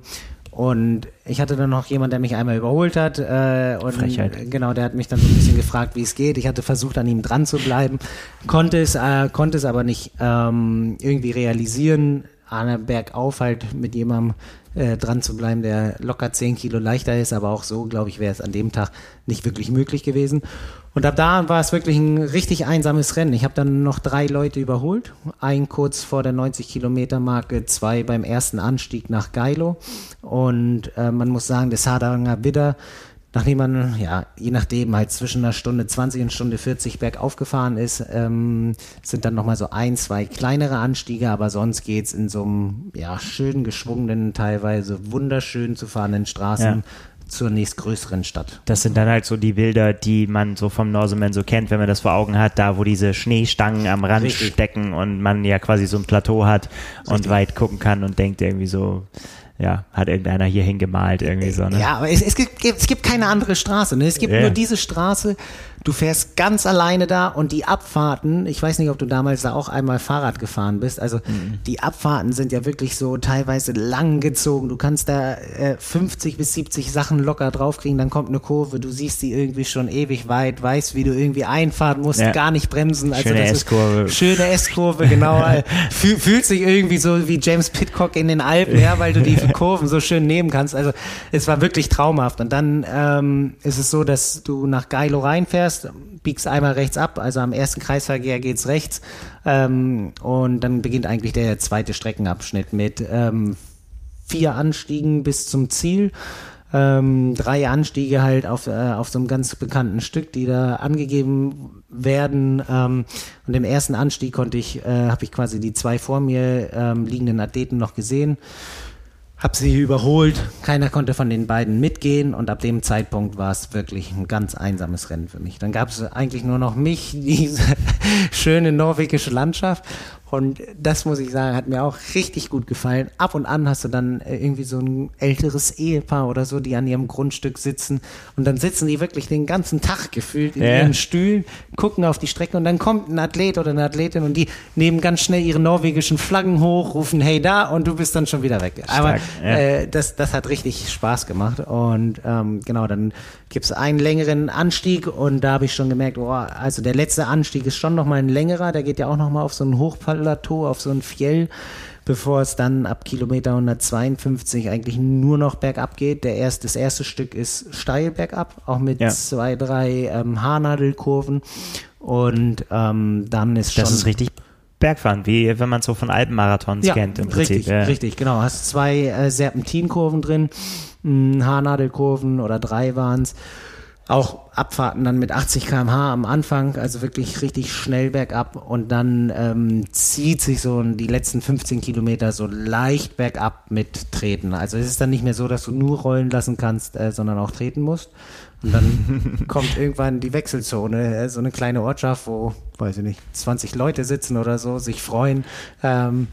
und ich hatte dann noch jemand, der mich einmal überholt hat. Äh, und Frechheit. Genau, der hat mich dann so ein bisschen gefragt, wie es geht. Ich hatte versucht, an ihm dran zu bleiben, konnte es, äh, konnte es aber nicht ähm, irgendwie realisieren, an Bergauf halt mit jemandem äh, dran zu bleiben, der locker 10 Kilo leichter ist, aber auch so, glaube ich, wäre es an dem Tag nicht wirklich möglich gewesen. Und ab da war es wirklich ein richtig einsames Rennen. Ich habe dann noch drei Leute überholt. Ein kurz vor der 90 Kilometer Marke, zwei beim ersten Anstieg nach Geilo. Und äh, man muss sagen, der Sadanger Widder, nachdem man, ja, je nachdem halt zwischen einer Stunde 20 und Stunde 40 bergauf gefahren ist, ähm, sind dann nochmal so ein, zwei kleinere Anstiege, aber sonst geht's in so einem, ja, schön geschwungenen, teilweise wunderschön zu fahrenden Straßen. Ja zur nächstgrößeren Stadt. Das sind dann halt so die Bilder, die man so vom Norseman so kennt, wenn man das vor Augen hat, da wo diese Schneestangen am Rand Richtig. stecken und man ja quasi so ein Plateau hat Richtig. und weit gucken kann und denkt irgendwie so, ja, hat irgendeiner hier hingemalt irgendwie so. Ne? Ja, aber es, es, gibt, es gibt keine andere Straße. Ne? Es gibt ja. nur diese Straße Du fährst ganz alleine da und die Abfahrten, ich weiß nicht, ob du damals da auch einmal Fahrrad gefahren bist, also mhm. die Abfahrten sind ja wirklich so teilweise lang gezogen. Du kannst da äh, 50 bis 70 Sachen locker draufkriegen, dann kommt eine Kurve, du siehst die irgendwie schon ewig weit, weißt, wie du irgendwie einfahren musst, ja. gar nicht bremsen. Also schöne S-Kurve. Schöne S-Kurve, genau. [LAUGHS] Fühl, fühlt sich irgendwie so wie James Pitcock in den Alpen, ja, weil du die [LAUGHS] Kurven so schön nehmen kannst. Also es war wirklich traumhaft. Und dann ähm, ist es so, dass du nach Geilo reinfährst, fährst, biegst einmal rechts ab, also am ersten Kreisverkehr geht's rechts ähm, und dann beginnt eigentlich der zweite Streckenabschnitt mit ähm, vier Anstiegen bis zum Ziel. Ähm, drei Anstiege halt auf, äh, auf so einem ganz bekannten Stück, die da angegeben werden. Ähm, und im ersten Anstieg konnte ich, äh, habe ich quasi die zwei vor mir ähm, liegenden Athleten noch gesehen habe sie überholt. Keiner konnte von den beiden mitgehen und ab dem Zeitpunkt war es wirklich ein ganz einsames Rennen für mich. Dann gab es eigentlich nur noch mich, [LAUGHS] diese schöne norwegische Landschaft und das muss ich sagen, hat mir auch richtig gut gefallen. Ab und an hast du dann äh, irgendwie so ein älteres Ehepaar oder so, die an ihrem Grundstück sitzen. Und dann sitzen die wirklich den ganzen Tag gefühlt in ja. ihren Stühlen, gucken auf die Strecke und dann kommt ein Athlet oder eine Athletin und die nehmen ganz schnell ihre norwegischen Flaggen hoch, rufen Hey da und du bist dann schon wieder weg. Stark, Aber ja. äh, das, das hat richtig Spaß gemacht. Und ähm, genau, dann gibt es einen längeren Anstieg und da habe ich schon gemerkt, oh, also der letzte Anstieg ist schon nochmal ein längerer, der geht ja auch nochmal auf so einen Hochfall Plateau, auf so ein Fjell, bevor es dann ab Kilometer 152 eigentlich nur noch bergab geht. Der erste, das erste Stück ist steil bergab, auch mit ja. zwei, drei ähm, Haarnadelkurven. Und ähm, dann ist schon. Das ist richtig Bergfahren, wie wenn man es so von Alpenmarathons ja, kennt im Prinzip. Richtig, ja. richtig, genau. Hast zwei äh, Serpentinkurven drin, Haarnadelkurven oder drei waren es auch Abfahrten dann mit 80 km/h am Anfang, also wirklich richtig schnell bergab und dann ähm, zieht sich so die letzten 15 Kilometer so leicht bergab mit Treten. Also es ist dann nicht mehr so, dass du nur rollen lassen kannst, äh, sondern auch treten musst. Und dann [LAUGHS] kommt irgendwann die Wechselzone, äh, so eine kleine Ortschaft, wo, weiß ich nicht, 20 Leute sitzen oder so, sich freuen. Ähm,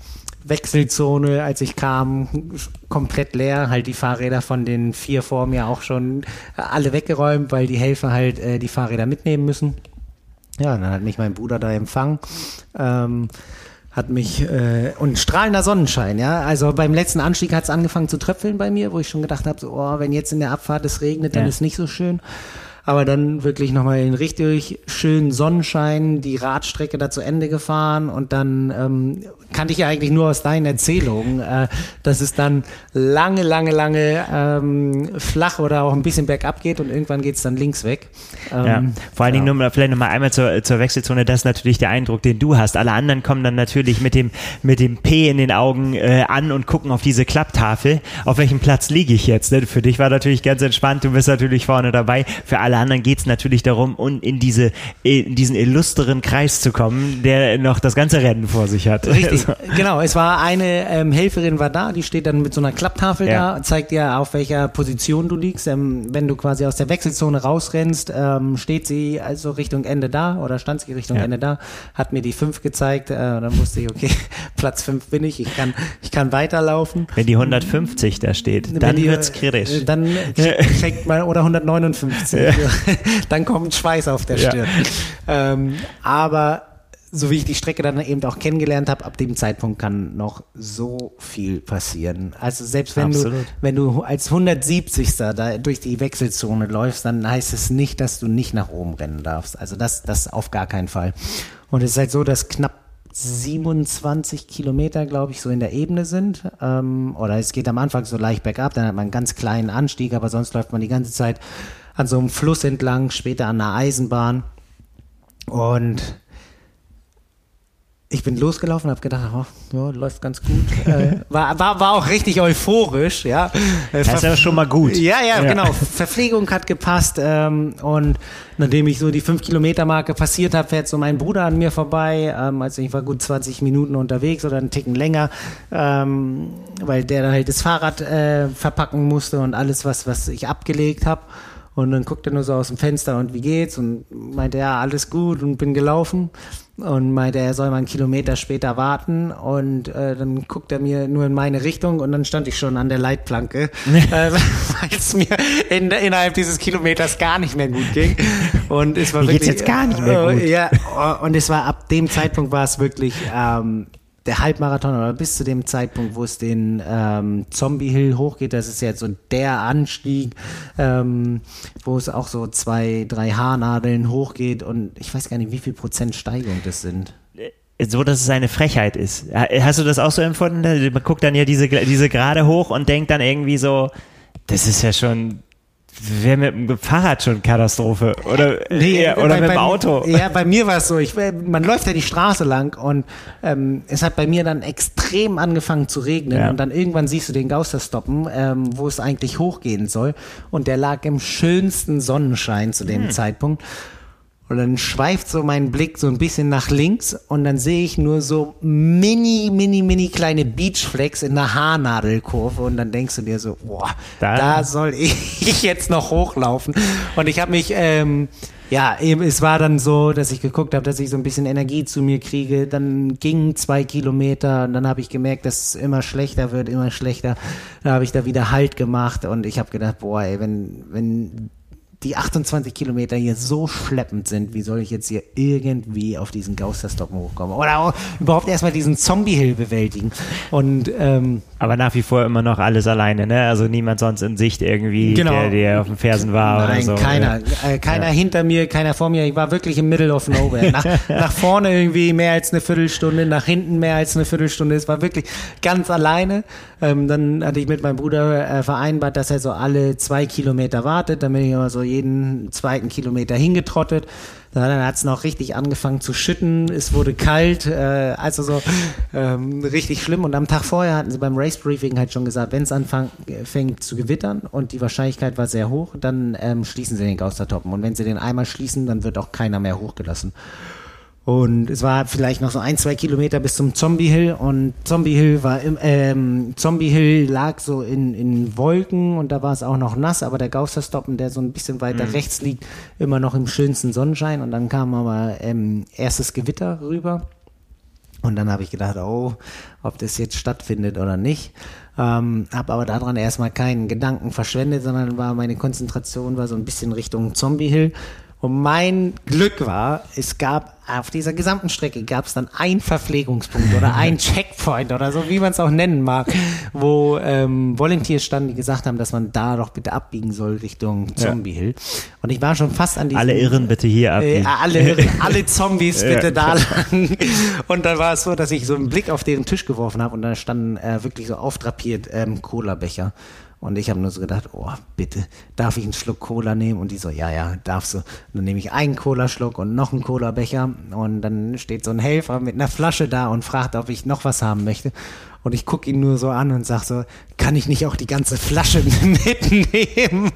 Wechselzone, als ich kam, komplett leer. Halt die Fahrräder von den vier vor mir auch schon alle weggeräumt, weil die Helfer halt äh, die Fahrräder mitnehmen müssen. Ja, dann hat mich mein Bruder da empfangen. Ähm, hat mich äh, und strahlender Sonnenschein, ja. Also beim letzten Anstieg hat es angefangen zu tröpfeln bei mir, wo ich schon gedacht habe, so, oh, wenn jetzt in der Abfahrt es regnet, dann ja. ist nicht so schön aber dann wirklich nochmal in richtig schönen Sonnenschein die Radstrecke da zu Ende gefahren und dann ähm, kannte ich ja eigentlich nur aus deinen Erzählungen, äh, dass es dann lange, lange, lange ähm, flach oder auch ein bisschen bergab geht und irgendwann geht es dann links weg. Ähm, ja, vor allen Dingen nur, vielleicht nochmal einmal zur, zur Wechselzone, das ist natürlich der Eindruck, den du hast. Alle anderen kommen dann natürlich mit dem, mit dem P in den Augen äh, an und gucken auf diese Klapptafel, auf welchem Platz liege ich jetzt. Ne? Für dich war natürlich ganz entspannt, du bist natürlich vorne dabei. Für alle anderen geht es natürlich darum, um in, diese, in diesen illustren Kreis zu kommen, der noch das ganze Rennen vor sich hat. Richtig. [LAUGHS] genau, es war eine ähm, Helferin war da, die steht dann mit so einer Klapptafel ja. da, zeigt dir auf welcher Position du liegst. Ähm, wenn du quasi aus der Wechselzone rausrennst, ähm, steht sie also Richtung Ende da oder stand sie Richtung ja. Ende da, hat mir die fünf gezeigt, äh, dann wusste ich, okay, [LAUGHS] Platz fünf bin ich, ich kann, ich kann weiterlaufen. Wenn die 150 da steht, dann wird's kritisch. Äh, dann [LAUGHS] kriegt man, oder 159, ja. [LAUGHS] dann kommt Schweiß auf der Stirn. Ähm, aber so wie ich die Strecke dann eben auch kennengelernt habe, ab dem Zeitpunkt kann noch so viel passieren. Also selbst wenn Absolut. du, wenn du als 170. da durch die Wechselzone läufst, dann heißt es nicht, dass du nicht nach oben rennen darfst. Also das, das auf gar keinen Fall. Und es ist halt so, dass knapp 27 Kilometer, glaube ich, so in der Ebene sind. Ähm, oder es geht am Anfang so leicht bergab, dann hat man einen ganz kleinen Anstieg, aber sonst läuft man die ganze Zeit an so einem Fluss entlang, später an einer Eisenbahn. Und ich bin losgelaufen und habe gedacht, oh, ja, läuft ganz gut. [LAUGHS] äh, war, war, war auch richtig euphorisch, ja. Das ist ja schon mal gut. Ja, ja, ja. genau. Verpflegung hat gepasst ähm, und nachdem ich so die 5-Kilometer-Marke passiert habe, fährt so mein Bruder an mir vorbei. Ähm, also ich war gut 20 Minuten unterwegs oder einen Ticken länger, ähm, weil der dann halt das Fahrrad äh, verpacken musste und alles, was, was ich abgelegt habe. Und dann guckt er nur so aus dem Fenster und wie geht's? Und meinte, ja, alles gut und bin gelaufen und meinte, er soll mal einen Kilometer später warten und äh, dann guckt er mir nur in meine Richtung und dann stand ich schon an der Leitplanke, äh, [LAUGHS] weil es mir in, innerhalb dieses Kilometers gar nicht mehr gut ging und es war mir wirklich jetzt gar nicht mehr gut. ja, und es war ab dem Zeitpunkt war es wirklich ähm, der Halbmarathon oder bis zu dem Zeitpunkt, wo es den ähm, Zombie Hill hochgeht, das ist jetzt so der Anstieg, ähm, wo es auch so zwei, drei Haarnadeln hochgeht und ich weiß gar nicht, wie viel Prozent Steigung das sind so, dass es eine Frechheit ist. Hast du das auch so empfunden? Man guckt dann ja diese, diese Gerade hoch und denkt dann irgendwie so, das ist ja schon wäre mit dem Fahrrad schon Katastrophe. Oder, Nee, eher, oder bei, mit dem Auto. Ja, bei mir war es so. Ich, man läuft ja die Straße lang und ähm, es hat bei mir dann extrem angefangen zu regnen Ja. und dann irgendwann siehst du den Gauster stoppen, ähm, wo es eigentlich hochgehen soll und der lag im schönsten Sonnenschein zu Hm. dem Zeitpunkt. Und dann schweift so mein Blick so ein bisschen nach links und dann sehe ich nur so mini, mini, mini kleine Beachflecks in der Haarnadelkurve und dann denkst du dir so, boah, Da- da, soll [LAUGHS] ich jetzt noch hochlaufen. Und ich habe mich, ähm, ja, eben, es war dann so, dass ich geguckt habe, dass ich so ein bisschen Energie zu mir kriege. Dann gingen zwei Kilometer und dann habe ich gemerkt, dass es immer schlechter wird, immer schlechter. Da habe ich da wieder Halt gemacht und ich habe gedacht, boah, ey, wenn, wenn die 28 Kilometer hier so schleppend sind, wie soll ich jetzt hier irgendwie auf diesen Gausterstoppen hochkommen? Oder überhaupt erstmal diesen Zombie-Hill bewältigen. Und ähm, Aber nach wie vor immer noch alles alleine, ne? Also niemand sonst in Sicht irgendwie, Genau. der, der auf den Fersen war Nein, oder so. keiner. Äh, keiner hinter mir, keiner vor mir. Ich war wirklich im Middle of nowhere. Nach, [LAUGHS] nach vorne irgendwie mehr als eine Viertelstunde, nach hinten mehr als eine Viertelstunde. Es war wirklich ganz alleine. Ähm, dann hatte ich mit meinem Bruder äh, vereinbart, dass er so alle zwei Kilometer wartet. Dann bin ich immer so jeden zweiten Kilometer hingetrottet. Dann hat es noch richtig angefangen zu schütten. Es wurde kalt, äh, also so ähm, richtig schlimm. Und am Tag vorher hatten sie beim Race Briefing halt schon gesagt, wenn es anfängt zu gewittern und die Wahrscheinlichkeit war sehr hoch, dann ähm, schließen sie den Gaustertoppen. Und wenn sie den einmal schließen, dann wird auch keiner mehr hochgelassen. Und es war vielleicht noch so ein, zwei Kilometer bis zum Zombie Hill und Zombie Hill war im, ähm, Zombie Hill lag so in, in Wolken und da war es auch noch nass, aber der Gausterstoppen, der so ein bisschen weiter rechts liegt, immer noch im schönsten Sonnenschein und dann kam aber ähm, erstes Gewitter rüber. Und dann habe ich gedacht, oh, ob das jetzt stattfindet oder nicht. Ähm, habe aber daran erstmal keinen Gedanken verschwendet, sondern war meine Konzentration war so ein bisschen Richtung Zombie Hill. Und mein Glück war, es gab auf dieser gesamten Strecke gab es dann einen Verpflegungspunkt oder einen [LAUGHS] Checkpoint oder so, wie man es auch nennen mag, wo ähm, Volunteers standen, die gesagt haben, dass man da doch bitte abbiegen soll Richtung Zombie Hill. Und ich war schon fast an diesem Alle Irren bitte hier äh, abbiegen. alle, [LAUGHS] alle Zombies bitte da lang. Und dann war es so, dass ich so einen Blick auf deren Tisch geworfen habe und da standen äh, wirklich so aufdrapiert ähm, Cola-Becher. Und ich habe nur so gedacht, oh, bitte, darf ich einen Schluck Cola nehmen? Und die so, ja, ja, darfst du. Und dann nehme ich einen Cola-Schluck und noch einen Cola-Becher. Und dann steht so ein Helfer mit einer Flasche da und fragt, ob ich noch was haben möchte. Und ich gucke ihn nur so an und sag so, kann ich nicht auch die ganze Flasche [LAUGHS] mitnehmen?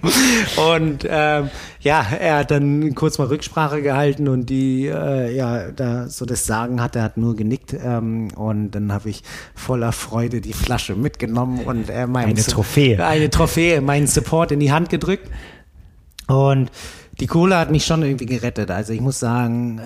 Und ähm, ja, er hat dann kurz mal Rücksprache gehalten und die, äh, ja, da so das Sagen hat, er hat nur genickt. Ähm, und dann habe ich voller Freude die Flasche mitgenommen und äh, meinen Eine Trophäe. Eine Trophäe, meinen Support in die Hand gedrückt. Und die Cola hat mich schon irgendwie gerettet. Also ich muss sagen,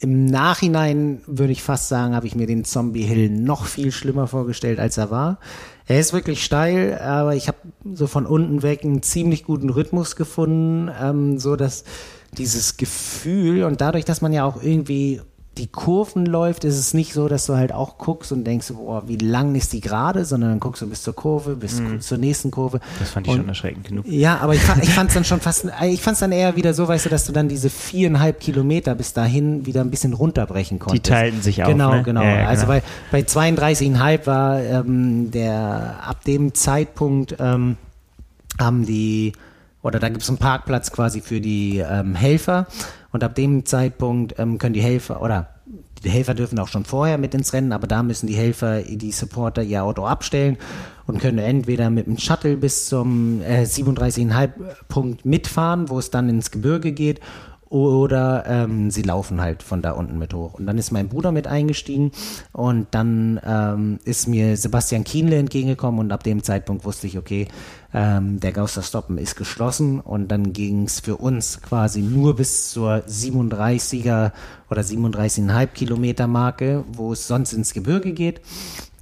im Nachhinein würde ich fast sagen, habe ich mir den Zombie Hill noch viel schlimmer vorgestellt, als er war. Er ist wirklich steil, aber ich habe so von unten weg einen ziemlich guten Rhythmus gefunden, ähm, so dass dieses Gefühl und dadurch, dass man ja auch irgendwie die Kurven läuft, ist es nicht so, dass du halt auch guckst und denkst, boah, wie lang ist die gerade, sondern dann guckst du bis zur Kurve, bis zur nächsten Kurve. Das fand ich Und- schon erschreckend genug. ja, aber ich, ich [LAUGHS] fand es dann schon fast, ich fand es dann eher wieder so, weißt du, dass du dann diese viereinhalb Kilometer bis dahin wieder ein bisschen runterbrechen konntest. teilten sich auf, Genau, ne? genau. Ja, ja, also genau. bei, bei 32,5 war ähm, der, ab dem Zeitpunkt ähm, haben die, oder da gibt es einen Parkplatz quasi für die ähm, Helfer und ab dem Zeitpunkt ähm, können die Helfer, oder die Helfer dürfen auch schon vorher mit ins Rennen, aber da müssen die Helfer, die Supporter ihr Auto abstellen und können entweder mit dem Shuttle bis zum äh, 37,5 Punkt mitfahren, wo es dann ins Gebirge geht, oder ähm, sie laufen halt von da unten mit hoch. Und dann ist mein Bruder mit eingestiegen und dann ähm, ist mir Sebastian Kienle entgegengekommen und ab dem Zeitpunkt wusste ich, okay, ähm, der Gauster Stoppen ist geschlossen und dann ging es für uns quasi nur bis zur 37er oder 37,5 Kilometer Marke, wo es sonst ins Gebirge geht.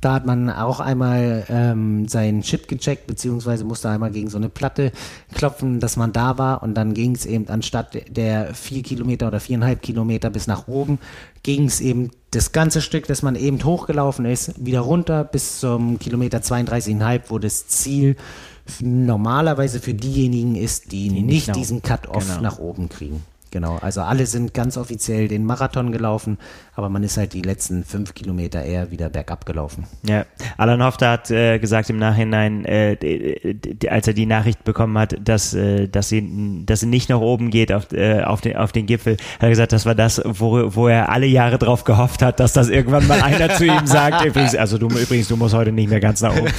Da hat man auch einmal ähm, seinen Chip gecheckt, beziehungsweise musste einmal gegen so eine Platte klopfen, dass man da war. Und dann ging es eben anstatt der vier Kilometer oder viereinhalb Kilometer bis nach oben, ging es eben das ganze Stück, das man eben hochgelaufen ist, wieder runter bis zum Kilometer 32,5, wo das Ziel normalerweise für diejenigen ist, die, nicht, nicht nach- diesen Cut-Off genau. nach oben kriegen. Genau, also alle sind ganz offiziell den Marathon gelaufen, aber man ist halt die letzten fünf Kilometer eher wieder bergab gelaufen. Ja, Alan Hofter hat äh, gesagt im Nachhinein, äh, als er die Nachricht bekommen hat, dass, äh, dass, sie, dass sie nicht nach oben geht auf, äh, auf, den, auf den Gipfel, hat er gesagt, das war das, wo, wo er alle Jahre drauf gehofft hat, dass das irgendwann mal einer zu ihm sagt. [LAUGHS] Übrigens, also du übrigens, du musst heute nicht mehr ganz nach oben.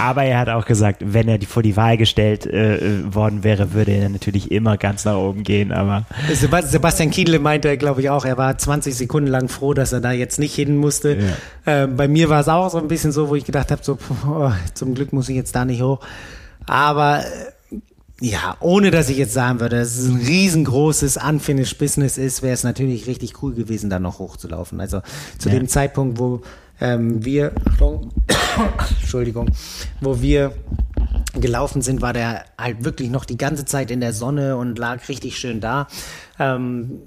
Aber er hat auch gesagt, wenn er die, vor die Wahl gestellt äh, worden wäre, würde er natürlich immer ganz nach oben gehen. Aber Sebastian Kiedle meinte, glaube ich, auch, er war 20 Sekunden lang froh, dass er da jetzt nicht hin musste. Ja. Äh, bei mir war es auch so ein bisschen so, wo ich gedacht habe, so, oh, zum Glück muss ich jetzt da nicht hoch. Aber äh, ja, ohne dass ich jetzt sagen würde, dass es ein riesengroßes Unfinished Business ist, wäre es natürlich richtig cool gewesen, da noch hochzulaufen. Also zu ja. dem Zeitpunkt, wo ähm, wir, [COUGHS] Entschuldigung, wo wir gelaufen sind, war der halt wirklich noch die ganze Zeit in der Sonne und lag richtig schön da. Ähm,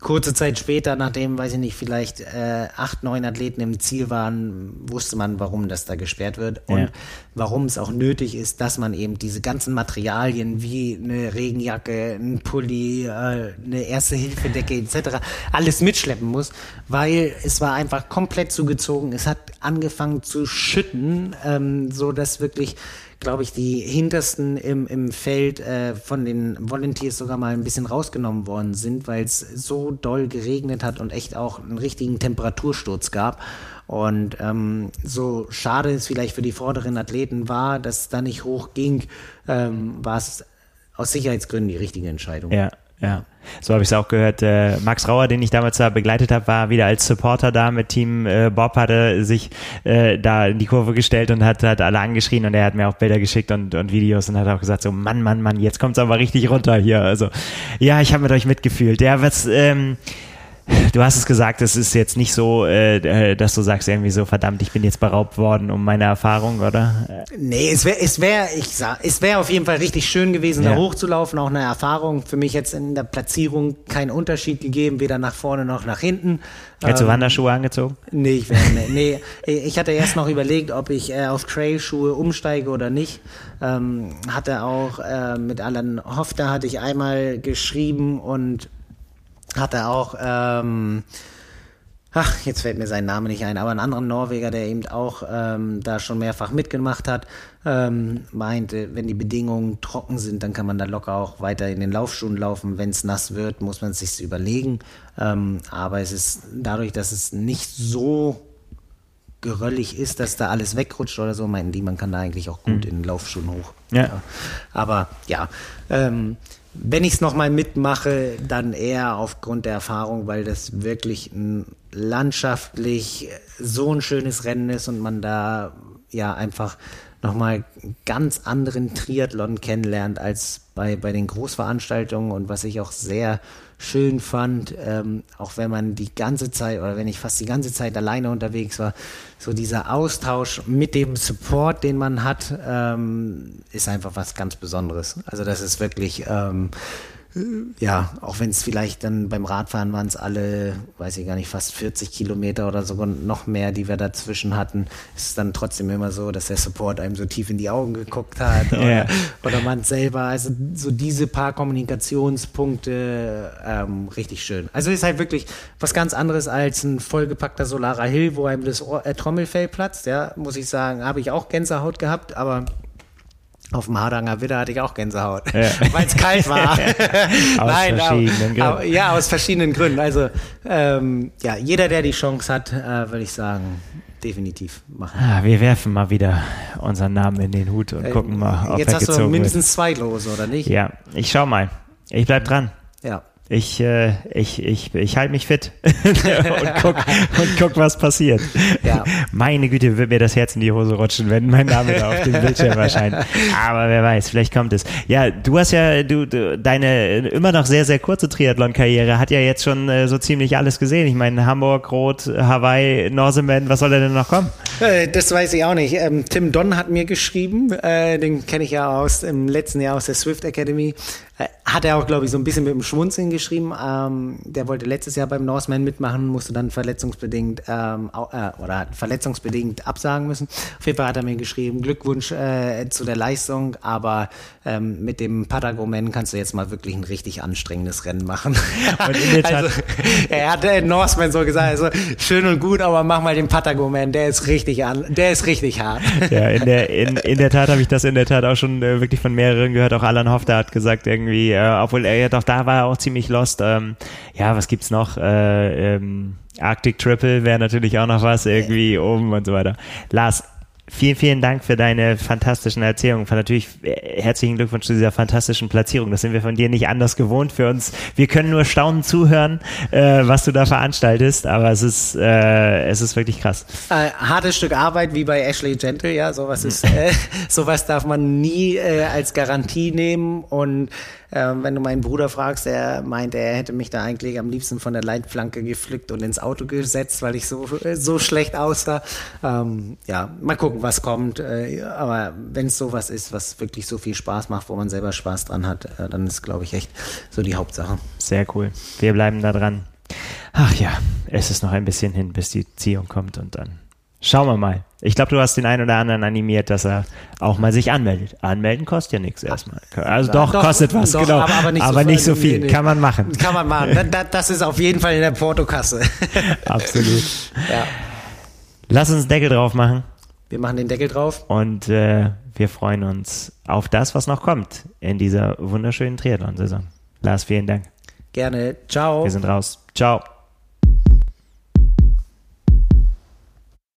kurze Zeit später, nachdem, weiß ich nicht, vielleicht äh, acht, neun Athleten im Ziel waren, wusste man, warum das da gesperrt wird und ja. warum es auch nötig ist, dass man eben diese ganzen Materialien wie eine Regenjacke, ein Pulli, äh, eine Erste-Hilfe-Decke etc. alles mitschleppen muss, weil es war einfach komplett zugezogen. Es hat angefangen zu schütten, ähm, so dass wirklich glaube ich, die hintersten im, im Feld äh, von den Volunteers sogar mal ein bisschen rausgenommen worden sind, weil es so doll geregnet hat und echt auch einen richtigen Temperatursturz gab. Und ähm, so schade es vielleicht für die vorderen Athleten war, dass es da nicht hoch ging, ähm, war es aus Sicherheitsgründen die richtige Entscheidung. Ja, ja. So habe ich es auch gehört. Äh, Max Rauer, den ich damals da begleitet habe, war wieder als Supporter da mit Team äh, Bob, hatte sich äh, da in die Kurve gestellt und hat, hat alle angeschrien und er hat mir auch Bilder geschickt und, und Videos und hat auch gesagt, so Mann, Mann, Mann, jetzt kommt's aber richtig runter hier. Also ja, ich habe mit euch mitgefühlt. Ja, was ähm, Du hast es gesagt, es ist jetzt nicht so, äh, äh, dass du sagst irgendwie so, verdammt, ich bin jetzt beraubt worden um meine Erfahrung, oder? Nee, es wäre, es wäre, ich sag, es wäre auf jeden Fall richtig schön gewesen, ja. da hochzulaufen, auch eine Erfahrung. Für mich jetzt in der Platzierung keinen Unterschied gegeben, weder nach vorne noch nach hinten. Hättest ähm, du Wanderschuhe angezogen? Nee, ich wäre, nee, ich hatte erst noch überlegt, ob ich äh, auf Trailschuhe umsteige oder nicht. Ähm, hatte auch äh, mit Alan Hofter hatte ich einmal geschrieben und hat er auch, ähm, ach, jetzt fällt mir sein Name nicht ein, aber einen anderen Norweger, der eben auch ähm, da schon mehrfach mitgemacht hat, ähm, meinte, wenn die Bedingungen trocken sind, dann kann man da locker auch weiter in den Laufschuhen laufen. Wenn es nass wird, muss man es sich überlegen. Ähm, aber es ist dadurch, dass es nicht so geröllig ist, dass da alles wegrutscht oder so, meinen die, man kann da eigentlich auch gut mhm. in den Laufschuhen hoch. Ja. Aber ja, ähm, wenn ich es nochmal mitmache, dann eher aufgrund der Erfahrung, weil das wirklich landschaftlich so ein schönes Rennen ist und man da ja einfach nochmal ganz anderen Triathlon kennenlernt als bei, bei den Großveranstaltungen und was ich auch sehr schön fand, ähm, auch wenn man die ganze Zeit oder wenn ich fast die ganze Zeit alleine unterwegs war, so dieser Austausch mit dem Support, den man hat, ähm, ist einfach was ganz Besonderes. Also das ist wirklich ähm, ja, auch wenn es vielleicht dann beim Radfahren waren es alle, weiß ich gar nicht, fast 40 Kilometer oder sogar noch mehr, die wir dazwischen hatten, ist es dann trotzdem immer so, dass der Support einem so tief in die Augen geguckt hat [LAUGHS] oder, ja. oder man selber. Also so diese paar Kommunikationspunkte ähm, richtig schön. Also ist halt wirklich was ganz anderes als ein vollgepackter Solarer Hill, wo einem das äh, Trommelfell platzt. Ja, muss ich sagen, habe ich auch Gänsehaut gehabt, aber auf dem Hardanger Widder hatte ich auch Gänsehaut, ja. [LAUGHS] weil es kalt war. [LAUGHS] aus Nein, verschiedenen Gründen. Aber, ja, aus verschiedenen Gründen. Also ähm, ja, jeder, der die Chance hat, äh, würde ich sagen, definitiv machen. Ah, wir werfen mal wieder unseren Namen in den Hut und äh, gucken mal, ob Jetzt er hast du mindestens wird. zwei Lose, oder nicht? Ja, ich schau mal. Ich bleib dran. Ja. Ich, äh, ich, ich, ich halte mich fit [LAUGHS] und, guck, und guck, was passiert. Ja. Meine Güte, wird mir das Herz in die Hose rutschen, wenn mein Name da auf dem Bildschirm erscheint. Aber wer weiß, vielleicht kommt es. Ja, du hast ja, du, du deine immer noch sehr, sehr kurze Triathlon-Karriere hat ja jetzt schon äh, so ziemlich alles gesehen. Ich meine, Hamburg, Rot, Hawaii, Norseman, was soll denn noch kommen? Äh, das weiß ich auch nicht. Ähm, Tim Don hat mir geschrieben, äh, den kenne ich ja aus im letzten Jahr aus der Swift Academy. Hat er auch, glaube ich, so ein bisschen mit dem Schwunzeln geschrieben. Ähm, der wollte letztes Jahr beim Norseman mitmachen, musste dann verletzungsbedingt ähm, äh, oder hat verletzungsbedingt absagen müssen. Auf jeden Fall hat er mir geschrieben, Glückwunsch äh, zu der Leistung, aber ähm, mit dem Patagomen kannst du jetzt mal wirklich ein richtig anstrengendes Rennen machen. [LAUGHS] also, er hat der Norseman so gesagt, also schön und gut, aber mach mal den Patagomen, der ist richtig an, der ist richtig hart. Ja, in der, in, in der Tat habe ich das in der Tat auch schon äh, wirklich von mehreren gehört. Auch Alan Hoff, der hat gesagt, irgendwie, äh, obwohl er ja doch da war, auch ziemlich lost. Ähm, ja, was gibt's noch? Äh, ähm, Arctic Triple wäre natürlich auch noch was irgendwie oben und so weiter. Lars, Vielen, vielen Dank für deine fantastischen Erzählungen. Natürlich äh, herzlichen Glückwunsch zu dieser fantastischen Platzierung. Das sind wir von dir nicht anders gewohnt für uns. Wir können nur staunend zuhören, äh, was du da veranstaltest, aber es ist, äh, es ist wirklich krass. Äh, hartes Stück Arbeit wie bei Ashley Gentle, ja, sowas ist, äh, [LAUGHS] sowas darf man nie äh, als Garantie nehmen und ähm, wenn du meinen Bruder fragst, er meint, er hätte mich da eigentlich am liebsten von der Leitflanke gepflückt und ins Auto gesetzt, weil ich so, so schlecht aussah. Ähm, ja, mal gucken, was kommt. Äh, aber wenn es sowas ist, was wirklich so viel Spaß macht, wo man selber Spaß dran hat, äh, dann ist, glaube ich, echt so die Hauptsache. Sehr cool. Wir bleiben da dran. Ach ja, es ist noch ein bisschen hin, bis die Ziehung kommt und dann Schauen wir mal. Ich glaube, du hast den einen oder anderen animiert, dass er auch mal sich anmeldet. Anmelden kostet ja nichts erstmal. Also doch, doch kostet was, doch, genau. Aber, aber, nicht, aber so, nicht so, viel. Nee, nee. Kann man machen. Kann man machen. [LAUGHS] Das ist auf jeden Fall in der Portokasse. [LAUGHS] Absolut. Ja. Lass uns einen Deckel drauf machen. Wir machen den Deckel drauf. Und äh, wir freuen uns auf das, was noch kommt in dieser wunderschönen Triathlon-Saison. Lars, vielen Dank. Gerne. Ciao. Wir sind raus. Ciao.